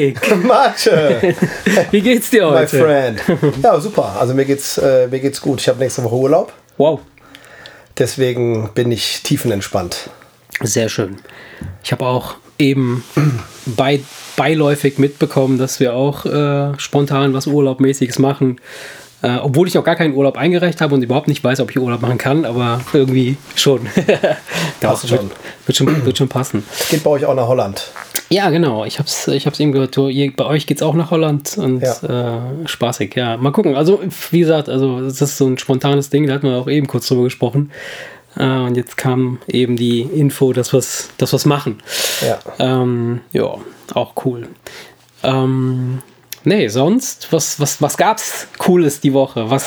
Erik! Mathe! Wie geht's dir My heute? friend. Ja, super. Also mir geht's, äh, mir geht's gut. Ich habe nächste Woche Urlaub. Wow, Deswegen bin ich tiefenentspannt. sehr schön. Ich habe auch eben bei, beiläufig mitbekommen, dass wir auch äh, spontan was Urlaubmäßiges machen. Äh, obwohl ich auch gar keinen Urlaub eingereicht habe und überhaupt nicht weiß, ob ich Urlaub machen kann, aber irgendwie schon. Passt wird, schon. Wird schon. Wird schon passen. Geht bei euch auch nach Holland. Ja, genau. Ich hab's, ich hab's eben gehört. Bei euch geht's auch nach Holland und Ja. äh, spaßig. Ja, mal gucken. Also, wie gesagt, also das ist so ein spontanes Ding. Da hatten wir auch eben kurz drüber gesprochen. Äh, und jetzt kam eben die Info, dass wir's, dass wir's machen. Ja. Ähm, ja, auch cool. Ähm, nee, sonst, was, was, was gab's Cooles die Woche? Was,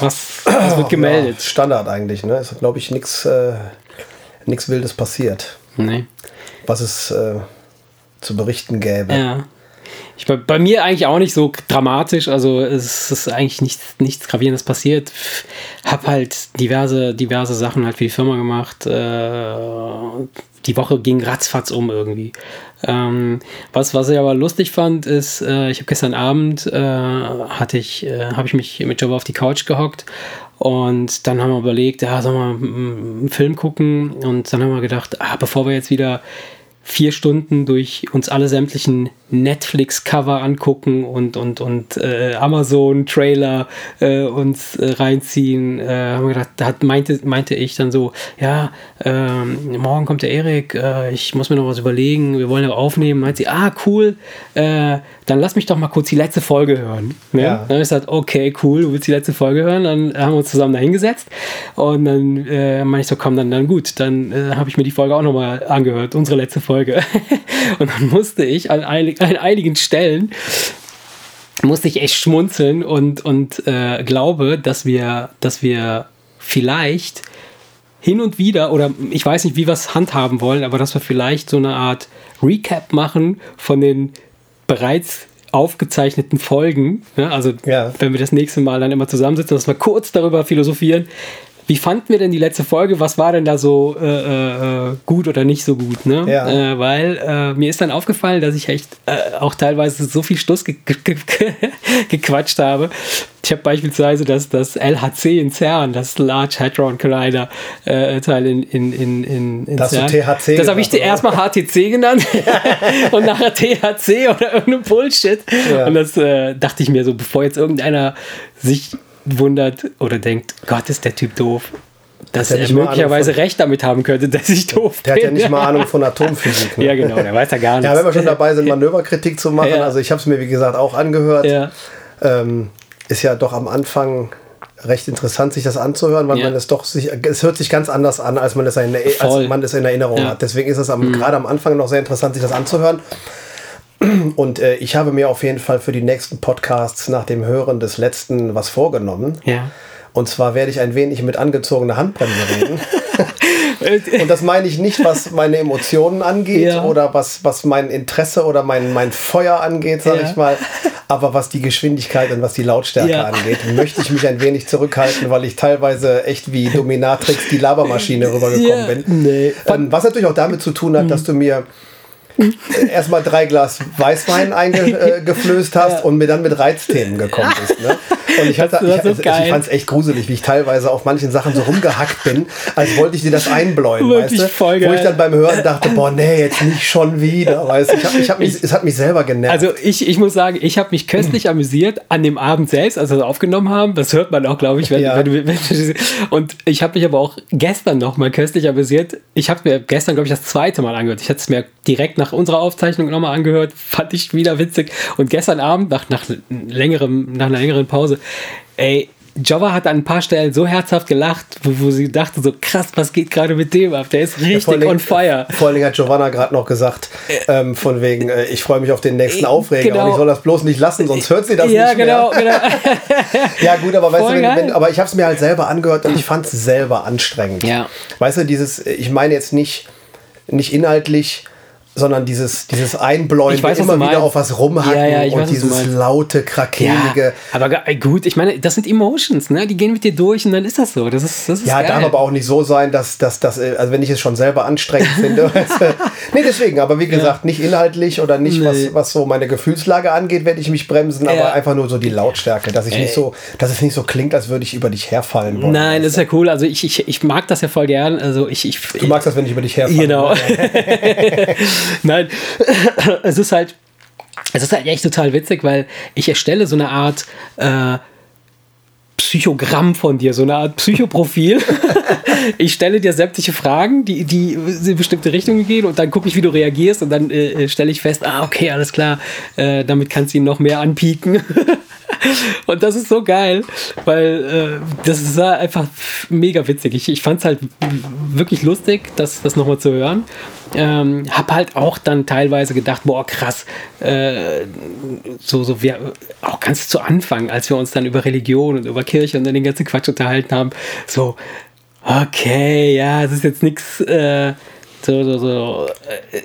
was, was wird gemeldet? Ja, Standard eigentlich. Ne? Es ist, glaube ich, nichts äh, nix Wildes passiert. Nee. Was es äh, zu berichten gäbe. Ja. Ich, bei, bei mir eigentlich auch nicht so dramatisch, also es ist eigentlich nichts, nichts Gravierendes passiert. Hab halt diverse, diverse Sachen halt für die Firma gemacht. Äh, die Woche ging ratzfatz um irgendwie. Ähm, was, was ich aber lustig fand, ist, äh, ich habe gestern Abend äh, hatte ich, äh, habe ich mich mit Jobber auf die Couch gehockt und dann haben wir überlegt, ja, sollen wir einen Film gucken? Und dann haben wir gedacht, ah, bevor wir jetzt wieder vier Stunden durch uns alle sämtlichen Netflix-Cover angucken und, und, und äh, Amazon-Trailer äh, uns äh, reinziehen, äh, haben wir gedacht, da hat, meinte, meinte ich dann so, ja, ähm, morgen kommt der Erik, äh, ich muss mir noch was überlegen, wir wollen ja aufnehmen. Meint sie, ah, cool, äh, dann lass mich doch mal kurz die letzte Folge hören. Ne? Ja. Dann habe ich gesagt, okay, cool, du willst die letzte Folge hören. Dann haben wir uns zusammen da hingesetzt. Und dann meine ich so, komm, dann, dann gut. Dann habe ich mir die Folge auch nochmal angehört, unsere letzte Folge. und dann musste ich an, einig, an einigen Stellen musste ich echt schmunzeln und, und äh, glaube, dass wir, dass wir vielleicht hin und wieder, oder ich weiß nicht, wie wir es handhaben wollen, aber dass wir vielleicht so eine Art Recap machen von den bereits aufgezeichneten Folgen. Ne? Also Ja. wenn wir das nächste Mal dann immer zusammensitzen, dass wir kurz darüber philosophieren. Wie fanden wir denn die letzte Folge? Was war denn da so äh, äh, gut oder nicht so gut? Ne? Ja. Äh, weil äh, mir ist dann aufgefallen, dass ich echt äh, auch teilweise so viel Stuss ge ge ge gequatscht habe. Ich habe beispielsweise das, das LHC in CERN, das Large Hadron Collider äh, Teil in, in, in, in, in Das CERN. THC Das habe ich erstmal HTC genannt und nachher THC oder irgendein Bullshit. Ja. Und das äh, dachte ich mir so, bevor jetzt irgendeiner sich wundert oder denkt, Gott, ist der Typ doof. Dass Hat er er möglicherweise von- recht damit haben könnte, dass ich doof Der bin. hat ja nicht mal Ahnung von Atomphysik. Ne? Ja, genau, der weiß ja gar nichts. Ja, wenn wir schon dabei sind, Manöverkritik zu machen, Ja. also ich habe es mir wie gesagt auch angehört. Ja. Ähm, ist ja doch am Anfang recht interessant, sich das anzuhören, weil Ja. man es doch sich, es hört sich ganz anders an, als man es in, als man es in Erinnerung Ja. Mhm. hat. Deswegen ist es am, gerade am Anfang noch sehr interessant, sich das anzuhören. Und äh, ich habe mir auf jeden Fall für die nächsten Podcasts nach dem Hören des letzten was vorgenommen. Ja. Und zwar werde ich ein wenig mit angezogener Handbremse reden. Und das meine ich nicht, was meine Emotionen angeht Ja. oder was, was mein Interesse oder mein, mein Feuer angeht, sage Ja. ich mal. Aber was die Geschwindigkeit und was die Lautstärke Ja. angeht, möchte ich mich ein wenig zurückhalten, weil ich teilweise echt wie Dominatrix die Labermaschine rübergekommen bin. nee. Ähm, was natürlich auch damit zu tun hat, dass du mir erstmal drei Glas Weißwein eingeflößt hast und mir dann mit Reizthemen gekommen bist. Ne? Und ich, hatte, Das- das ich, ist ich, fand es echt gruselig, wie ich teilweise auf manchen Sachen so rumgehackt bin, als wollte ich dir das einbläuen, Wirklich weißt du? Wo ich dann beim Hören dachte, boah, nee, jetzt nicht schon wieder, weißt? Ich hab, ich hab mich, es hat mich selber genervt. Also ich, ich muss sagen, ich habe mich köstlich amüsiert an dem Abend selbst, als wir es aufgenommen haben. Das hört man auch, glaube ich. Wenn, Ja. wenn, du- wenn, und ich habe mich aber auch gestern noch mal köstlich amüsiert. Ich habe mir gestern, glaube ich, das zweite Mal angehört. Ich hatte es mir direkt nach unserer Aufzeichnung nochmal angehört. Fand ich wieder witzig. Und gestern Abend, nach, nach, längerem, nach einer längeren Pause, ey, Jova hat an ein paar Stellen so herzhaft gelacht, wo, wo sie dachte so, krass, was geht gerade mit dem ab? Der ist richtig Dingen- on fire. Vor allen Dingen hat Giovanna gerade noch gesagt, ähm, von wegen, äh, ich freue mich auf den nächsten Äh, Aufreger genau. und ich soll das bloß nicht lassen, sonst hört sie das ja, nicht genau, mehr. genau. Ja gut, aber weißt du, wenn, wenn, aber ich habe es mir halt selber angehört und ich fand es selber anstrengend. Ja. Weißt du, dieses, ich meine jetzt nicht, nicht inhaltlich, sondern dieses, dieses Einbläuen, Ich weiß, immer wieder auf was rumhacken Ja, ja, und weiß, dieses laute, krakelige. Ja, aber ge- gut, ich meine, das sind Emotions, ne? Die gehen mit dir durch und dann ist das so. Das ist, das ist Ja, geil. darf aber auch nicht so sein, dass, dass, dass äh, also wenn ich es schon selber anstrengend finde. nee, deswegen, aber wie gesagt, nicht inhaltlich oder nicht, Nee. was, was so meine Gefühlslage angeht, werde ich mich bremsen, aber einfach nur so die Lautstärke, dass ich nicht so, dass es nicht so klingt, als würde ich über dich herfallen wollen. Nein, das ist ja cool. Also ich, ich, ich mag das ja voll gern. Also ich, ich, Du magst das, wenn ich über dich herfalle. Genau. Nein, es ist halt, es ist halt echt total witzig, weil ich erstelle so eine Art äh, Psychogramm von dir, so eine Art Psychoprofil. ich stelle dir sämtliche Fragen, die, die in bestimmte Richtungen gehen und dann gucke ich, wie du reagierst und dann äh, stelle ich fest, ah, okay, alles klar, äh, damit kannst du ihn noch mehr anpieken. Und das ist so geil, weil äh, das ist einfach mega witzig. Ich, ich fand es halt wirklich lustig, das, das nochmal zu hören. Ähm, hab halt auch dann teilweise gedacht, boah, krass, äh, so, so wir, auch ganz zu Anfang, als wir uns dann über Religion und über Kirche und dann den ganzen Quatsch unterhalten haben, so, okay, ja, es ist jetzt nichts, äh, so, so, so, äh,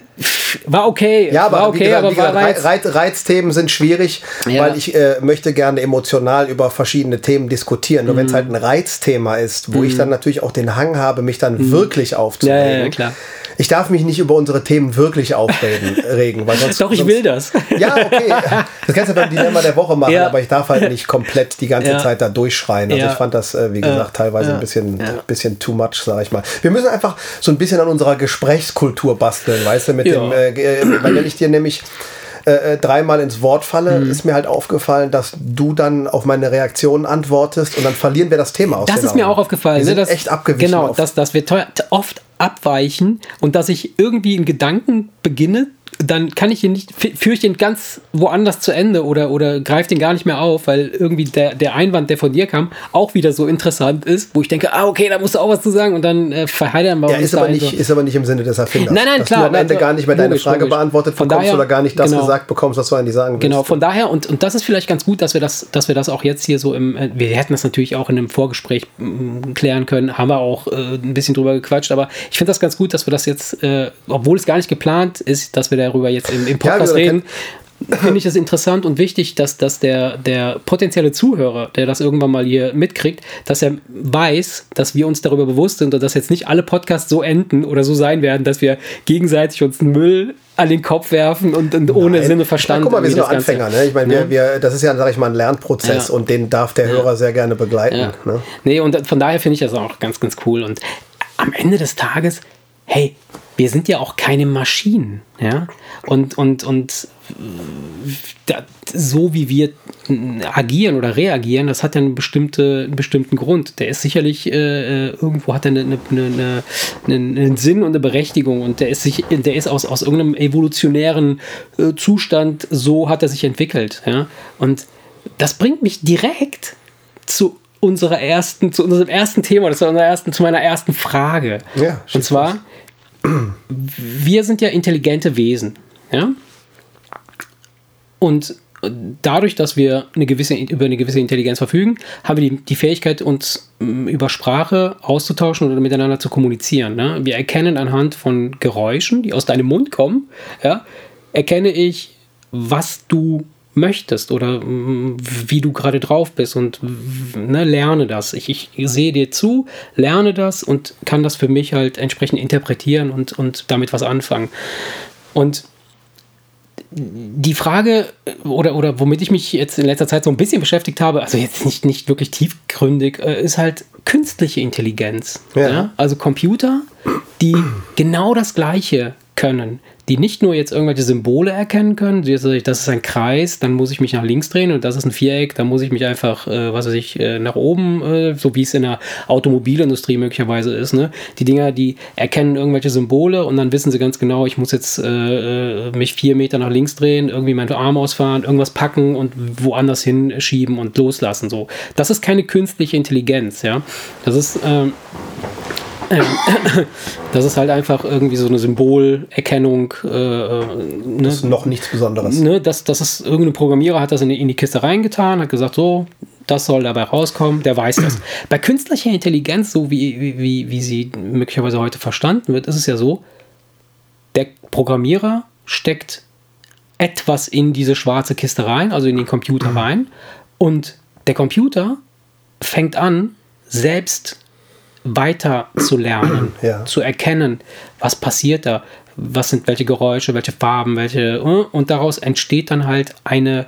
war okay, Ja, aber war okay, gesagt, aber gesagt Reiz, Reizthemen sind schwierig, Ja. weil ich äh, möchte gerne emotional über verschiedene Themen diskutieren. Mhm. Nur wenn es halt ein Reizthema ist, wo ich dann natürlich auch den Hang habe, mich dann wirklich aufzuregen. Mhm. Ja, ja, klar. Ich darf mich nicht über unsere Themen wirklich aufregen, regen, weil sonst, Doch, ich sonst, will das. Ja, okay. Das kannst du beim Dilemma der Woche machen, aber ich darf halt nicht komplett die ganze. Zeit da durchschreien. Also ich fand das, äh, wie gesagt, teilweise ein bisschen, bisschen too much, sag ich mal. Wir müssen einfach so ein bisschen an unserer Gesprächskultur basteln, weißt du, mit Ja. dem, äh, äh, weil wenn ich dir nämlich äh, äh, dreimal ins Wort falle, Mhm. ist mir halt aufgefallen, dass du dann auf meine Reaktionen antwortest und dann verlieren wir das Thema aus Das ist mir Augen. auch aufgefallen. Wir sind ne, dass, echt abgewichen. Genau, dass, dass wir teuer- oft abweichen und dass ich irgendwie einen Gedanken beginne, dann kann ich ihn nicht, fü- führe ich den ganz woanders zu Ende oder, oder greife den gar nicht mehr auf, weil irgendwie der, der Einwand, der von dir kam, auch wieder so interessant ist, wo ich denke, ah, okay, da musst du auch was zu sagen und dann äh, verheddern wir ja, uns ist da aber, nicht, so- ist aber nicht im Sinne des Erfinders. Nein, nein, dass klar, du am Ende also, gar nicht mehr deine logisch, Frage logisch. beantwortet Von bekommst daher- oder gar nicht das genau. gesagt bekommst, was du eigentlich sagen willst. Genau, von daher, und, und das ist vielleicht ganz gut, dass wir das, dass wir das auch jetzt hier so im, äh, wir hätten das natürlich auch in einem Vorgespräch mm, klären können, haben wir auch äh, ein bisschen drüber gequatscht, aber ich finde das ganz gut, dass wir das jetzt, äh, obwohl es gar nicht geplant ist, dass wir darüber jetzt im, im Podcast wir reden, finde ich es interessant und wichtig, dass, dass der, der potenzielle Zuhörer, der das irgendwann mal hier mitkriegt, dass er weiß, dass wir uns darüber bewusst sind und dass jetzt nicht alle Podcasts so enden oder so sein werden, dass wir gegenseitig uns Müll an den Kopf werfen und, und ohne Nein. Sinne Verstand. Ja, guck mal, wir sind nur Anfänger. Ne? Ich meine, wir, wir, das ist ja, sag ich mal, ein Lernprozess Ja. und den darf der Hörer sehr gerne begleiten. Ja. Ne? Nee, und von daher finde ich das auch ganz, ganz cool. Und am Ende des Tages, hey, wir sind ja auch keine Maschinen, ja. Und, und, und da, so wie wir agieren oder reagieren, das hat ja einen, bestimmte, einen bestimmten Grund. Der ist sicherlich, äh, äh, irgendwo hat er eine, eine, eine, einen, Sinn und eine Berechtigung und der ist, sich, der ist aus, aus irgendeinem evolutionären äh, Zustand, so hat er sich entwickelt. Ja? Und das bringt mich direkt zu unserer ersten, zu unserem ersten Thema, das war unser ersten, zu meiner ersten Frage. Ja, und zwar, wir sind ja intelligente Wesen, ja? Und dadurch, dass wir eine gewisse, über eine gewisse Intelligenz verfügen, haben wir die, die Fähigkeit, uns mm, über Sprache auszutauschen oder miteinander zu kommunizieren. Ne? Wir erkennen anhand von Geräuschen, die aus deinem Mund kommen, ja, erkenne ich, was du möchtest oder mm, wie du gerade drauf bist und ne, lerne das. Ich, ich sehe dir zu, lerne das und kann das für mich halt entsprechend interpretieren und, und damit was anfangen. Und die Frage oder, oder womit ich mich jetzt in letzter Zeit so ein bisschen beschäftigt habe, also jetzt nicht, nicht wirklich tiefgründig, äh, ist halt künstliche Intelligenz. Ja. Ja. Also Computer, die genau das Gleiche können, die nicht nur jetzt irgendwelche Symbole erkennen können, das ist ein Kreis, dann muss ich mich nach links drehen und das ist ein Viereck, dann muss ich mich einfach, äh, was weiß ich, äh, nach oben, äh, so wie es in der Automobilindustrie möglicherweise ist. Ne? Die Dinger, die erkennen irgendwelche Symbole und dann wissen sie ganz genau, ich muss jetzt äh, äh, mich vier Meter nach links drehen, irgendwie meinen Arm ausfahren, irgendwas packen und woanders hinschieben und loslassen. So. Das ist keine künstliche Intelligenz, ja. Das ist. Ähm, das ist halt einfach irgendwie so eine Symbolerkennung. Äh, äh, ne? Das ist noch nichts Besonderes. ne, dass das ist irgendein Programmierer hat das in die, in die Kiste reingetan, hat gesagt, so, das soll dabei rauskommen, der weiß das. Bei künstlicher Intelligenz, so wie, wie, wie, sie möglicherweise heute verstanden wird, ist es ja so, der Programmierer steckt etwas in diese schwarze Kiste rein, also in den Computer Mhm. rein. Und der Computer fängt an, selbst weiter zu lernen, Ja. zu erkennen, was passiert da, was sind welche Geräusche, welche Farben, welche. äh, Und daraus entsteht dann halt eine,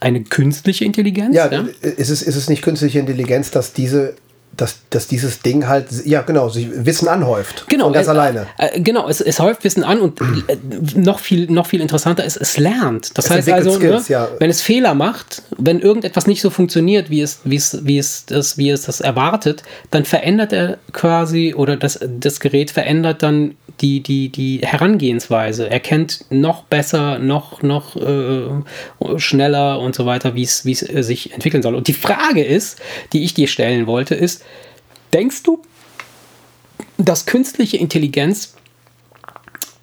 eine künstliche Intelligenz. Ja, Ist, es, ist es nicht künstliche Intelligenz, dass diese, dass, dass dieses Ding halt, ja genau, sich Wissen anhäuft. Genau, Von ganz äh, alleine. Äh, genau, es, es häuft Wissen an und äh, noch, viel, noch viel interessanter ist, es lernt. Das Es heißt also, Skills, ne, ja. wenn es Fehler macht, wenn irgendetwas nicht so funktioniert, wie es, wie es, wie es, das, wie es das erwartet, dann verändert er quasi oder das, das Gerät verändert dann die, die, die Herangehensweise. Er kennt noch besser, noch, noch äh, schneller und so weiter, wie es, äh, sich entwickeln soll. Und die Frage ist, die ich dir stellen wollte, ist, denkst du, dass künstliche Intelligenz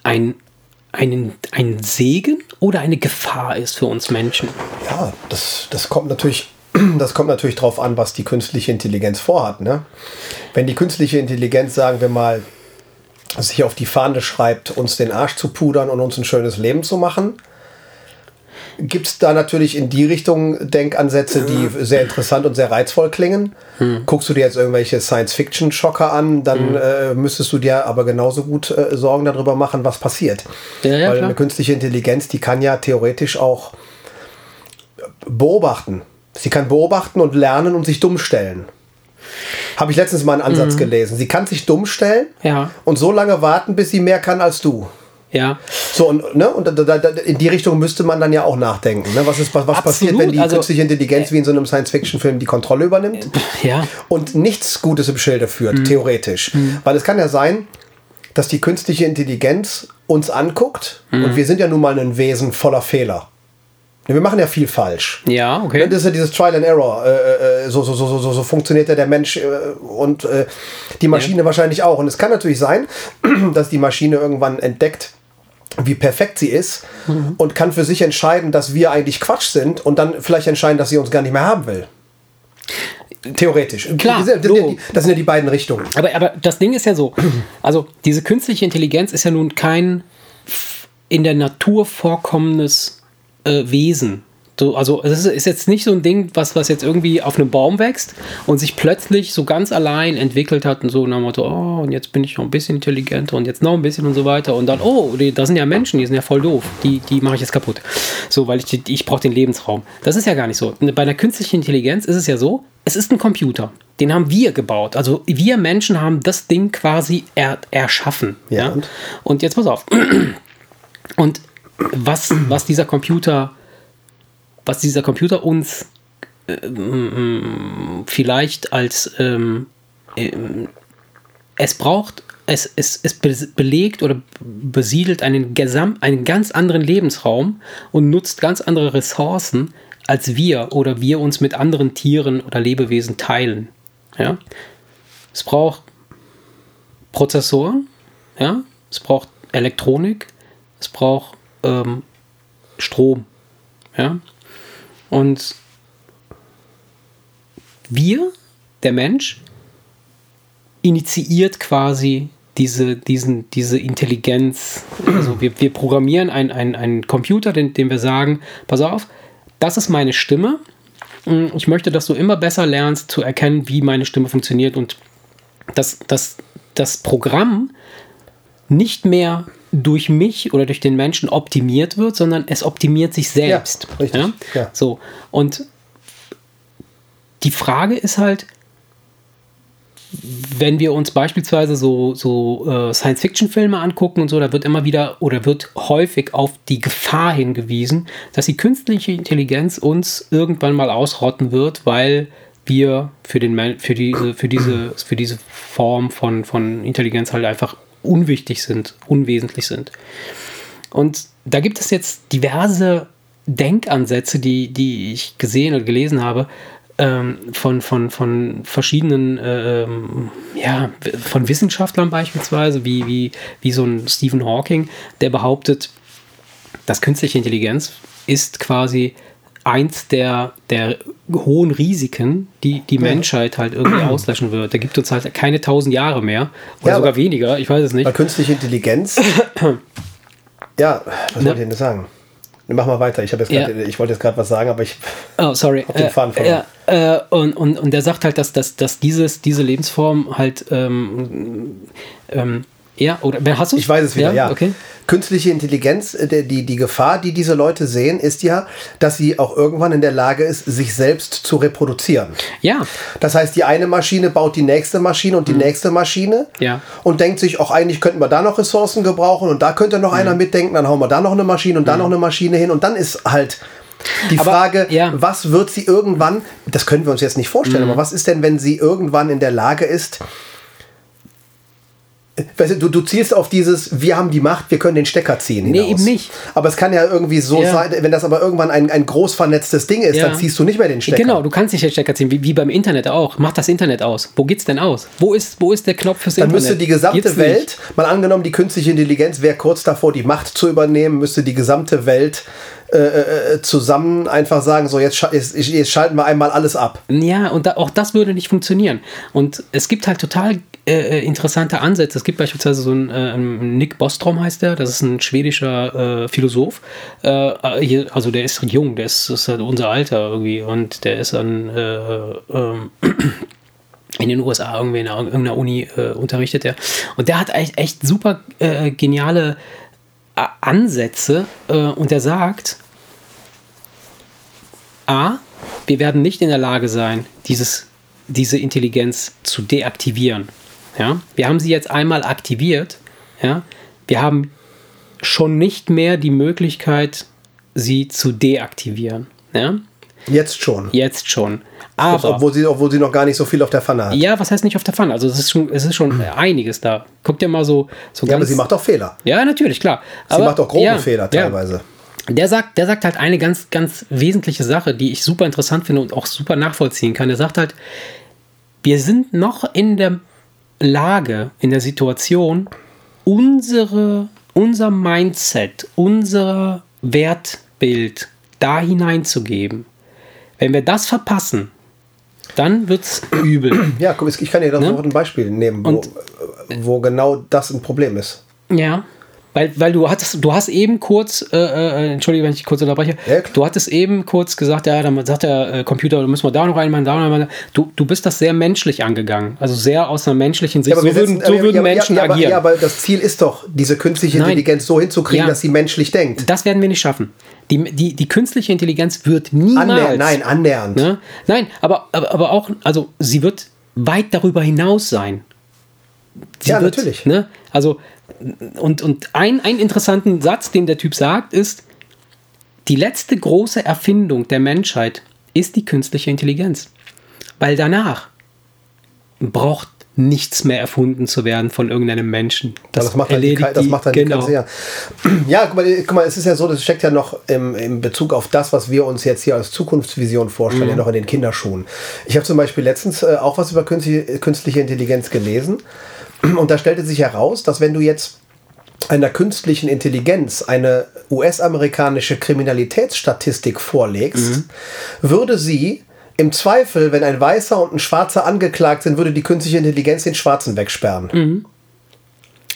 ein, ein, ein Segen oder eine Gefahr ist für uns Menschen? Ja, das, das kommt natürlich. Das kommt natürlich drauf an, was die künstliche Intelligenz vorhat. Ne? Wenn die künstliche Intelligenz, sagen wir mal, sich auf die Fahne schreibt, uns den Arsch zu pudern und uns ein schönes Leben zu machen, gibt es da natürlich in die Richtung Denkansätze, die sehr interessant und sehr reizvoll klingen. Guckst du dir jetzt irgendwelche Science-Fiction-Schocker an, dann äh, müsstest du dir aber genauso gut äh, Sorgen darüber machen, was passiert. Ja, ja, Weil klar. eine künstliche Intelligenz, die kann ja theoretisch auch beobachten. Sie kann beobachten und lernen und sich dumm stellen. Habe ich letztens mal einen Ansatz gelesen. Sie kann sich dumm stellen Mhm. Ja. und so lange warten, bis sie mehr kann als du. Ja, So, und, ne, und da, da, in die Richtung müsste man dann ja auch nachdenken. Ne? Was, ist, was, was passiert, wenn die also- künstliche Intelligenz wie in so einem Science-Fiction-Film die Kontrolle übernimmt ja, und nichts Gutes im Schilde führt, Mhm. theoretisch? Weil es kann ja sein, dass die künstliche Intelligenz uns anguckt Mhm. und wir sind ja nun mal ein Wesen voller Fehler. Wir machen ja viel falsch. ja, okay. Das ist ja dieses Trial and Error. Äh, äh, so, so, so, so, so, funktioniert ja der Mensch äh, und äh, die Maschine wahrscheinlich auch. Und es kann natürlich sein, dass die Maschine irgendwann entdeckt, wie perfekt sie ist und kann für sich entscheiden, dass wir eigentlich Quatsch sind und dann vielleicht entscheiden, dass sie uns gar nicht mehr haben will. Theoretisch. Klar, das, sind ja die, das sind ja die beiden Richtungen. Aber, aber das Ding ist ja so, also diese künstliche Intelligenz ist ja nun kein in der Natur vorkommendes äh, Wesen. So, also es ist, jetzt nicht so ein Ding, was, was jetzt irgendwie auf einem Baum wächst und sich plötzlich so ganz allein entwickelt hat und so nach dem Motto, oh, und jetzt bin ich noch ein bisschen intelligenter und jetzt noch ein bisschen und so weiter und dann, oh, das sind ja Menschen, die sind ja voll doof, die, die mache ich jetzt kaputt. So, weil ich, ich brauche den Lebensraum. Das ist ja gar nicht so. Bei einer künstlichen Intelligenz ist es ja so, es ist ein Computer. Den haben wir gebaut. Also wir Menschen haben das Ding quasi er, erschaffen. Ja, Ja, und jetzt pass auf. Und was, was dieser Computer, was dieser Computer uns ähm, vielleicht als ähm, ähm, es braucht, es, es, es be- belegt oder besiedelt einen, Gesam einen ganz anderen Lebensraum und nutzt ganz andere Ressourcen, als wir oder wir uns mit anderen Tieren oder Lebewesen teilen. Ja? Es braucht Prozessoren, ja? es braucht Elektronik, es braucht ähm, Strom. Ja? Und wir, der Mensch, initiiert quasi diese, diesen, diese Intelligenz. Also wir, wir programmieren einen einen Computer, den, dem wir sagen, pass auf, das ist meine Stimme. Mm, Ich möchte, dass du immer besser lernst zu erkennen, wie meine Stimme funktioniert und dass, dass das Programm nicht mehr durch mich oder durch den Menschen optimiert wird, sondern es optimiert sich selbst. Ja, richtig, ja. So. Und die Frage ist halt, wenn wir uns beispielsweise so, so äh, Science-Fiction-Filme angucken und so, da wird immer wieder oder wird häufig auf die Gefahr hingewiesen, dass die künstliche Intelligenz uns irgendwann mal ausrotten wird, weil wir für, den, für, diese, für, diese, für diese Form von, von Intelligenz halt einfach unwichtig sind, unwesentlich sind. Und da gibt es jetzt diverse Denkansätze, die, die ich gesehen und gelesen habe, ähm, von, von, von verschiedenen, ähm, ja, von Wissenschaftlern beispielsweise, wie, wie, wie so ein Stephen Hawking, der behauptet, dass künstliche Intelligenz ist quasi eins der, der hohen Risiken, die die Menschheit halt irgendwie auslöschen wird. Da gibt uns halt keine tausend Jahre mehr oder Ja, sogar weniger, ich weiß es nicht. Weil künstliche Intelligenz Ja, was ne? wollte ich denn sagen? Mach mal weiter. Ich, jetzt grad, ja. ich wollte jetzt gerade was sagen, aber ich oh, sorry. Hab den Faden verloren. Äh, äh, und, und, und der sagt halt, dass, dass, dass dieses, diese Lebensform halt ähm, ähm, ja, oder hast du Ich weiß es wieder, ja. ja. Okay. Künstliche Intelligenz, äh, die, die Gefahr, die diese Leute sehen, ist ja, dass sie auch irgendwann in der Lage ist, sich selbst zu reproduzieren. Ja. Das heißt, die eine Maschine baut die nächste Maschine und die mhm. nächste Maschine ja. und denkt sich, auch eigentlich könnten wir da noch Ressourcen gebrauchen und da könnte noch mhm. einer mitdenken, dann hauen wir da noch eine Maschine und mhm. da noch eine Maschine hin und dann ist halt die aber, Frage, ja. was wird sie irgendwann, das können wir uns jetzt nicht vorstellen, mhm. aber was ist denn, wenn sie irgendwann in der Lage ist, weißt du, du, du zielst auf dieses, wir haben die Macht, wir können den Stecker ziehen. Hinaus. Nee, eben nicht. Aber es kann ja irgendwie so ja. sein, wenn das aber irgendwann ein, ein groß vernetztes Ding ist, ja. dann ziehst du nicht mehr den Stecker. Genau, du kannst nicht den Stecker ziehen, wie, wie beim Internet auch. Mach das Internet aus. Wo geht's denn aus? Wo ist, wo ist der Knopf fürs dann Internet? Dann müsste die gesamte Geht's Welt, nicht. mal angenommen, die künstliche Intelligenz wäre kurz davor, die Macht zu übernehmen, müsste die gesamte Welt äh, äh, zusammen einfach sagen, so jetzt, jetzt, jetzt, schalten wir einmal alles ab. Ja, und da, auch das würde nicht funktionieren. Und es gibt halt total äh, äh interessante Ansätze. Es gibt beispielsweise so einen äh, Nick Bostrom heißt der, das ist ein schwedischer äh, Philosoph. Hier, also der ist jung, der ist, ist halt unser Alter irgendwie und der ist an in den USA irgendwie in irgendeiner Uni äh, unterrichtet er. Und der hat echt, echt super äh, geniale Ansätze äh, und er sagt, A, wir werden nicht in der Lage sein, dieses, diese Intelligenz zu deaktivieren. Ja? Wir haben sie jetzt einmal aktiviert. Ja? Wir haben schon nicht mehr die Möglichkeit, sie zu deaktivivieren. Ja? Jetzt schon. Jetzt schon. Aber, obwohl, sie, obwohl sie noch gar nicht so viel auf der Pfanne hat. Ja, was heißt nicht auf der Pfanne? Also es ist schon, es ist schon einiges da. Guck dir mal so. so ja, aber sie macht auch Fehler. Ja, natürlich, klar. Sie aber, macht auch grobe ja, Fehler teilweise. Ja. Der sagt, der sagt halt eine ganz, ganz wesentliche Sache, die ich super interessant finde und auch super nachvollziehen kann. Der sagt halt, wir sind noch in der Lage, in der Situation, unsere, unser Mindset, unser Wertbild da hineinzugeben. Wenn wir das verpassen, dann wird es übel. Ja, komm, ich kann dir da ne? noch ein Beispiel nehmen, wo, Und, wo genau das ein Problem ist. Ja. Weil, weil du hattest, du hast eben kurz, äh, äh, entschuldige, wenn ich kurz unterbreche, ja, du hattest eben kurz gesagt, ja, dann sagt der äh, Computer, da müssen wir da noch einmal, da noch einmal. Du, du bist das sehr menschlich angegangen, also sehr aus einer menschlichen Sicht. Ja, so würden, so würden ja, Menschen aber, agieren. Ja, aber das Ziel ist doch, diese künstliche Nein. Intelligenz so hinzukriegen, dass sie menschlich denkt. Das werden wir nicht schaffen. Die, die, die künstliche Intelligenz wird niemals. Annähernd, nein, annähernd. Ne? Nein, aber, aber, aber auch, also sie wird weit darüber hinaus sein. Sie ja, wird, natürlich. Ne? Also und, und ein, ein interessanten Satz, den der Typ sagt, ist, die letzte große Erfindung der Menschheit ist die künstliche Intelligenz. Weil danach braucht nichts mehr erfunden zu werden von irgendeinem Menschen. Das, ja, das macht, dann die, das macht dann genau. die ganze Ja, guck mal, guck mal, es ist ja so, das steckt ja noch im, im Bezug auf das, was wir uns jetzt hier als Zukunftsvision vorstellen, mhm. ja noch in den Kinderschuhen. Ich habe zum Beispiel letztens äh, auch was über künstliche, künstliche Intelligenz gelesen. Und da stellte sich heraus, dass wenn du jetzt einer künstlichen Intelligenz eine US-amerikanische Kriminalitätsstatistik vorlegst, mhm. würde sie im Zweifel, wenn ein Weißer und ein Schwarzer angeklagt sind, würde die künstliche Intelligenz den Schwarzen wegsperren. Mhm.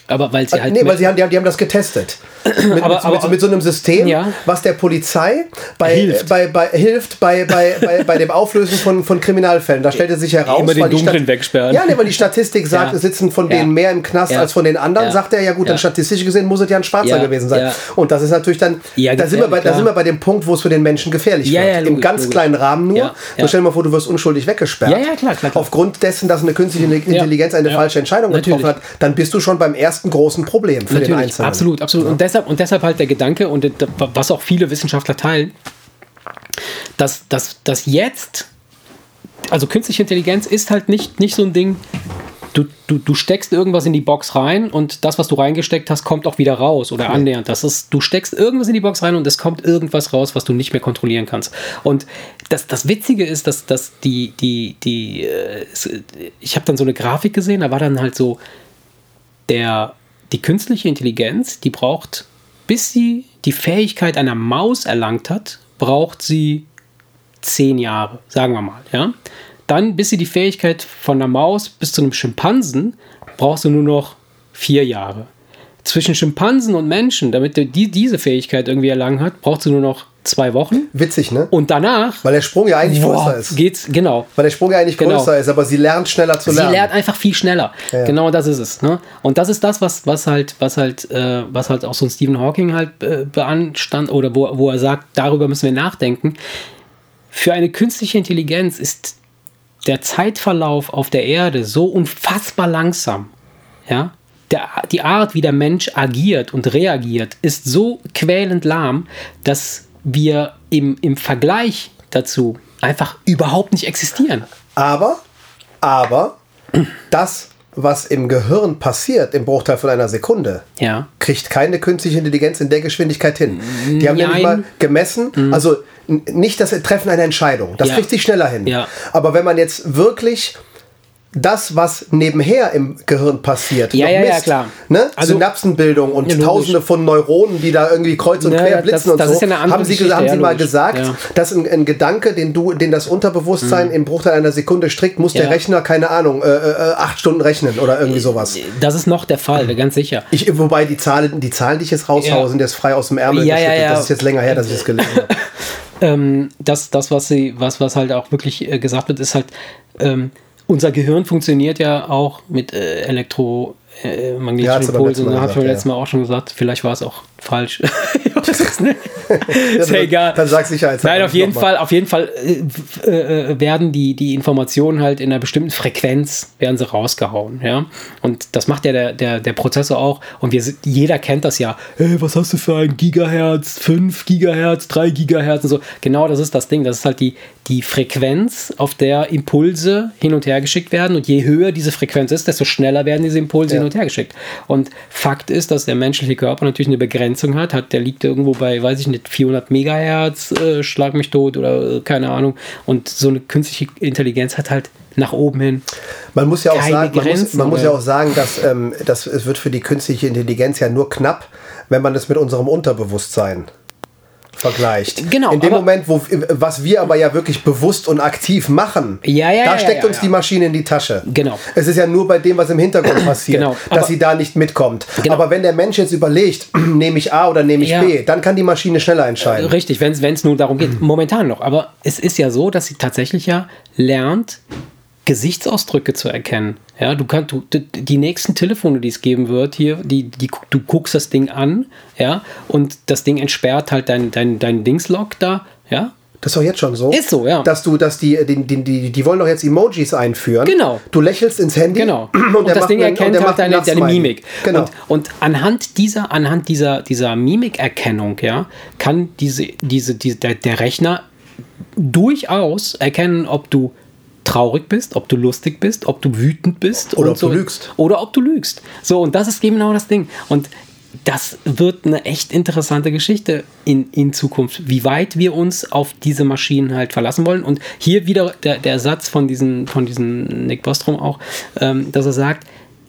Aber weil sie halt. Nee, weil sie haben, die, haben, die haben das getestet. Mit, aber, mit, aber, mit, mit so einem System, ja. was der Polizei bei, hilft bei, bei, hilft bei, bei, bei, bei dem Auflösen von, von Kriminalfällen. Da stellte sich heraus. Immer den Dunklen wegsperren. Ja, nee, weil die Statistik sagt, ja. es sitzen von denen mehr im Knast als von den anderen, sagt er, ja gut, dann statistisch gesehen muss es ja ein Schwarzer gewesen sein. Und das ist natürlich dann. da, sind wir bei, da sind wir bei dem Punkt, wo es für den Menschen gefährlich wird. Logisch, Im ganz logisch. kleinen Rahmen nur. So stell dir mal vor, du wirst unschuldig weggesperrt. Ja, ja, klar, klar, klar. Aufgrund dessen, dass eine künstliche Intelligenz eine falsche Entscheidung getroffen hat, dann bist du schon beim ersten großen Problem. Für den Einzelnen. Absolut, absolut. Ja. Und, deshalb, und deshalb halt der Gedanke, und was auch viele Wissenschaftler teilen, dass, dass, dass jetzt, also künstliche Intelligenz ist halt nicht, nicht so ein Ding, du, du, du steckst irgendwas in die Box rein und das, was du reingesteckt hast, kommt auch wieder raus oder annähernd. Das ist, du steckst irgendwas in die Box rein und es kommt irgendwas raus, was du nicht mehr kontrollieren kannst. Und das, das Witzige ist, dass, dass die, die, die, äh, ich habe dann so eine Grafik gesehen, da war dann halt so der die künstliche Intelligenz, die braucht, bis sie die Fähigkeit einer Maus erlangt hat, braucht sie zehn Jahre, sagen wir mal. Ja? Dann, bis sie die Fähigkeit von einer Maus bis zu einem Schimpansen, brauchst du nur noch vier Jahre. zwischen Schimpansen und Menschen, damit er die, diese Fähigkeit irgendwie erlangen hat, braucht sie nur noch zwei Wochen. Witzig, ne? Und danach. Weil der Sprung ja eigentlich boah, größer ist. Geht's, genau. Weil der Sprung ja eigentlich genau. größer ist, aber sie lernt schneller zu lernen. Sie lernt einfach viel schneller. Ja, ja. Genau das ist es. Ne? Und das ist das, was, was halt, was halt, äh, was halt auch so ein Stephen Hawking halt äh, beanstand oder wo, wo er sagt, darüber müssen wir nachdenken. Für eine künstliche Intelligenz ist der Zeitverlauf auf der Erde so unfassbar langsam. Ja, der, die Art, wie der Mensch agiert und reagiert, ist so quälend lahm, dass wir im, im Vergleich dazu einfach überhaupt nicht existieren. Aber, aber, das, was im Gehirn passiert im Bruchteil von einer Sekunde, ja. kriegt keine künstliche Intelligenz in der Geschwindigkeit hin. Die haben Nein. nämlich mal gemessen, mhm. also nicht das Treffen einer Entscheidung, das ja. kriegt sich schneller hin. Ja. Aber wenn man jetzt wirklich das, was nebenher im Gehirn passiert, ja, ja, misst, ja, klar. Ne? Also, Synapsenbildung und ja, Tausende von Neuronen, die da irgendwie kreuz und quer blitzen das, und so. Ja haben Sie, Geschichte, haben Sie mal gesagt, dass ein, ein, Gedanke, den du, den das Unterbewusstsein mhm. im Bruchteil einer Sekunde strickt, muss der Rechner, keine Ahnung, äh, äh, acht Stunden rechnen oder irgendwie sowas. Das ist noch der Fall, ganz sicher. Ich, wobei die Zahlen, die Zahlen, die ich jetzt raushaue, sind jetzt frei aus dem Ärmel ja, ja, Das ist jetzt länger her, dass ich das gelesen habe. ähm, das, das, was sie, was, was halt auch wirklich äh, gesagt wird, ist halt, ähm, unser Gehirn funktioniert ja auch mit äh, Elektro, äh, ja, Impulsen. Da habe ich beim letzten Mal auch schon gesagt, vielleicht war es auch falsch. ist ja egal. Dann sag Sicherheit. Nein, auf jeden Fall, auf jeden Fall äh, äh, werden die, die Informationen halt in einer bestimmten Frequenz werden sie rausgehauen, ja. Und das macht ja der, der, der Prozessor auch. Und wir, jeder kennt das ja. Hey, was hast du für ein Gigahertz, 5 Gigahertz, 3 Gigahertz und so. Genau, das ist das Ding. Das ist halt die, die Frequenz, auf der Impulse hin und her geschickt werden. Und je höher diese Frequenz ist, desto schneller werden diese Impulse ja. hin und her geschickt. Und Fakt ist, dass der menschliche Körper natürlich eine Begrenzung hat. hat der liegt irgendwo bei, weiß ich nicht, 400 Megahertz, äh, schlag mich tot oder äh, keine Ahnung. Und so eine künstliche Intelligenz hat halt nach oben hin. Man muss ja auch sagen, man, muss, man muss, ja auch sagen, dass, ähm, dass es wird für die künstliche Intelligenz ja nur knapp, wenn man es mit unserem Unterbewusstsein vergleicht. Genau. In dem Moment, wo was wir aber ja wirklich bewusst und aktiv machen, ja, ja, da steckt ja, uns die Maschine in die Tasche. Genau. Es ist ja nur bei dem, was im Hintergrund passiert, genau. dass aber, sie da nicht mitkommt. Genau. Aber wenn der Mensch jetzt überlegt, nehme ich A oder nehme ich B, dann kann die Maschine schneller entscheiden. Richtig, wenn es nur darum geht. Momentan noch. Aber es ist ja so, dass sie tatsächlich ja lernt, Gesichtsausdrücke zu erkennen. Ja, du kannst, du, die nächsten Telefone, die es geben wird, hier, die, die, du guckst das Ding an, ja, und das Ding entsperrt halt dein, dein, dein Dingslog da, ja, das ist doch jetzt schon so. Ist so, ja. Dass du, dass die, die, die, die, wollen doch jetzt Emojis einführen. Genau. Du lächelst ins Handy. Genau. Und, und das Ding erkennt halt deine, deine Mimik. Genau. Und, und, anhand dieser, anhand dieser, dieser Mimikerkennung, ja, kann diese, diese, diese, der, der Rechner durchaus erkennen, ob du traurig bist, ob du lustig bist, ob du wütend bist. Oder ob so. du lügst. Oder ob du lügst. So, und das ist genau das Ding. Und das wird eine echt interessante Geschichte in, in Zukunft, wie weit wir uns auf diese Maschinen halt verlassen wollen. Und hier wieder der, der Satz von diesem von diesen Nick Bostrom auch, ähm, dass er sagt,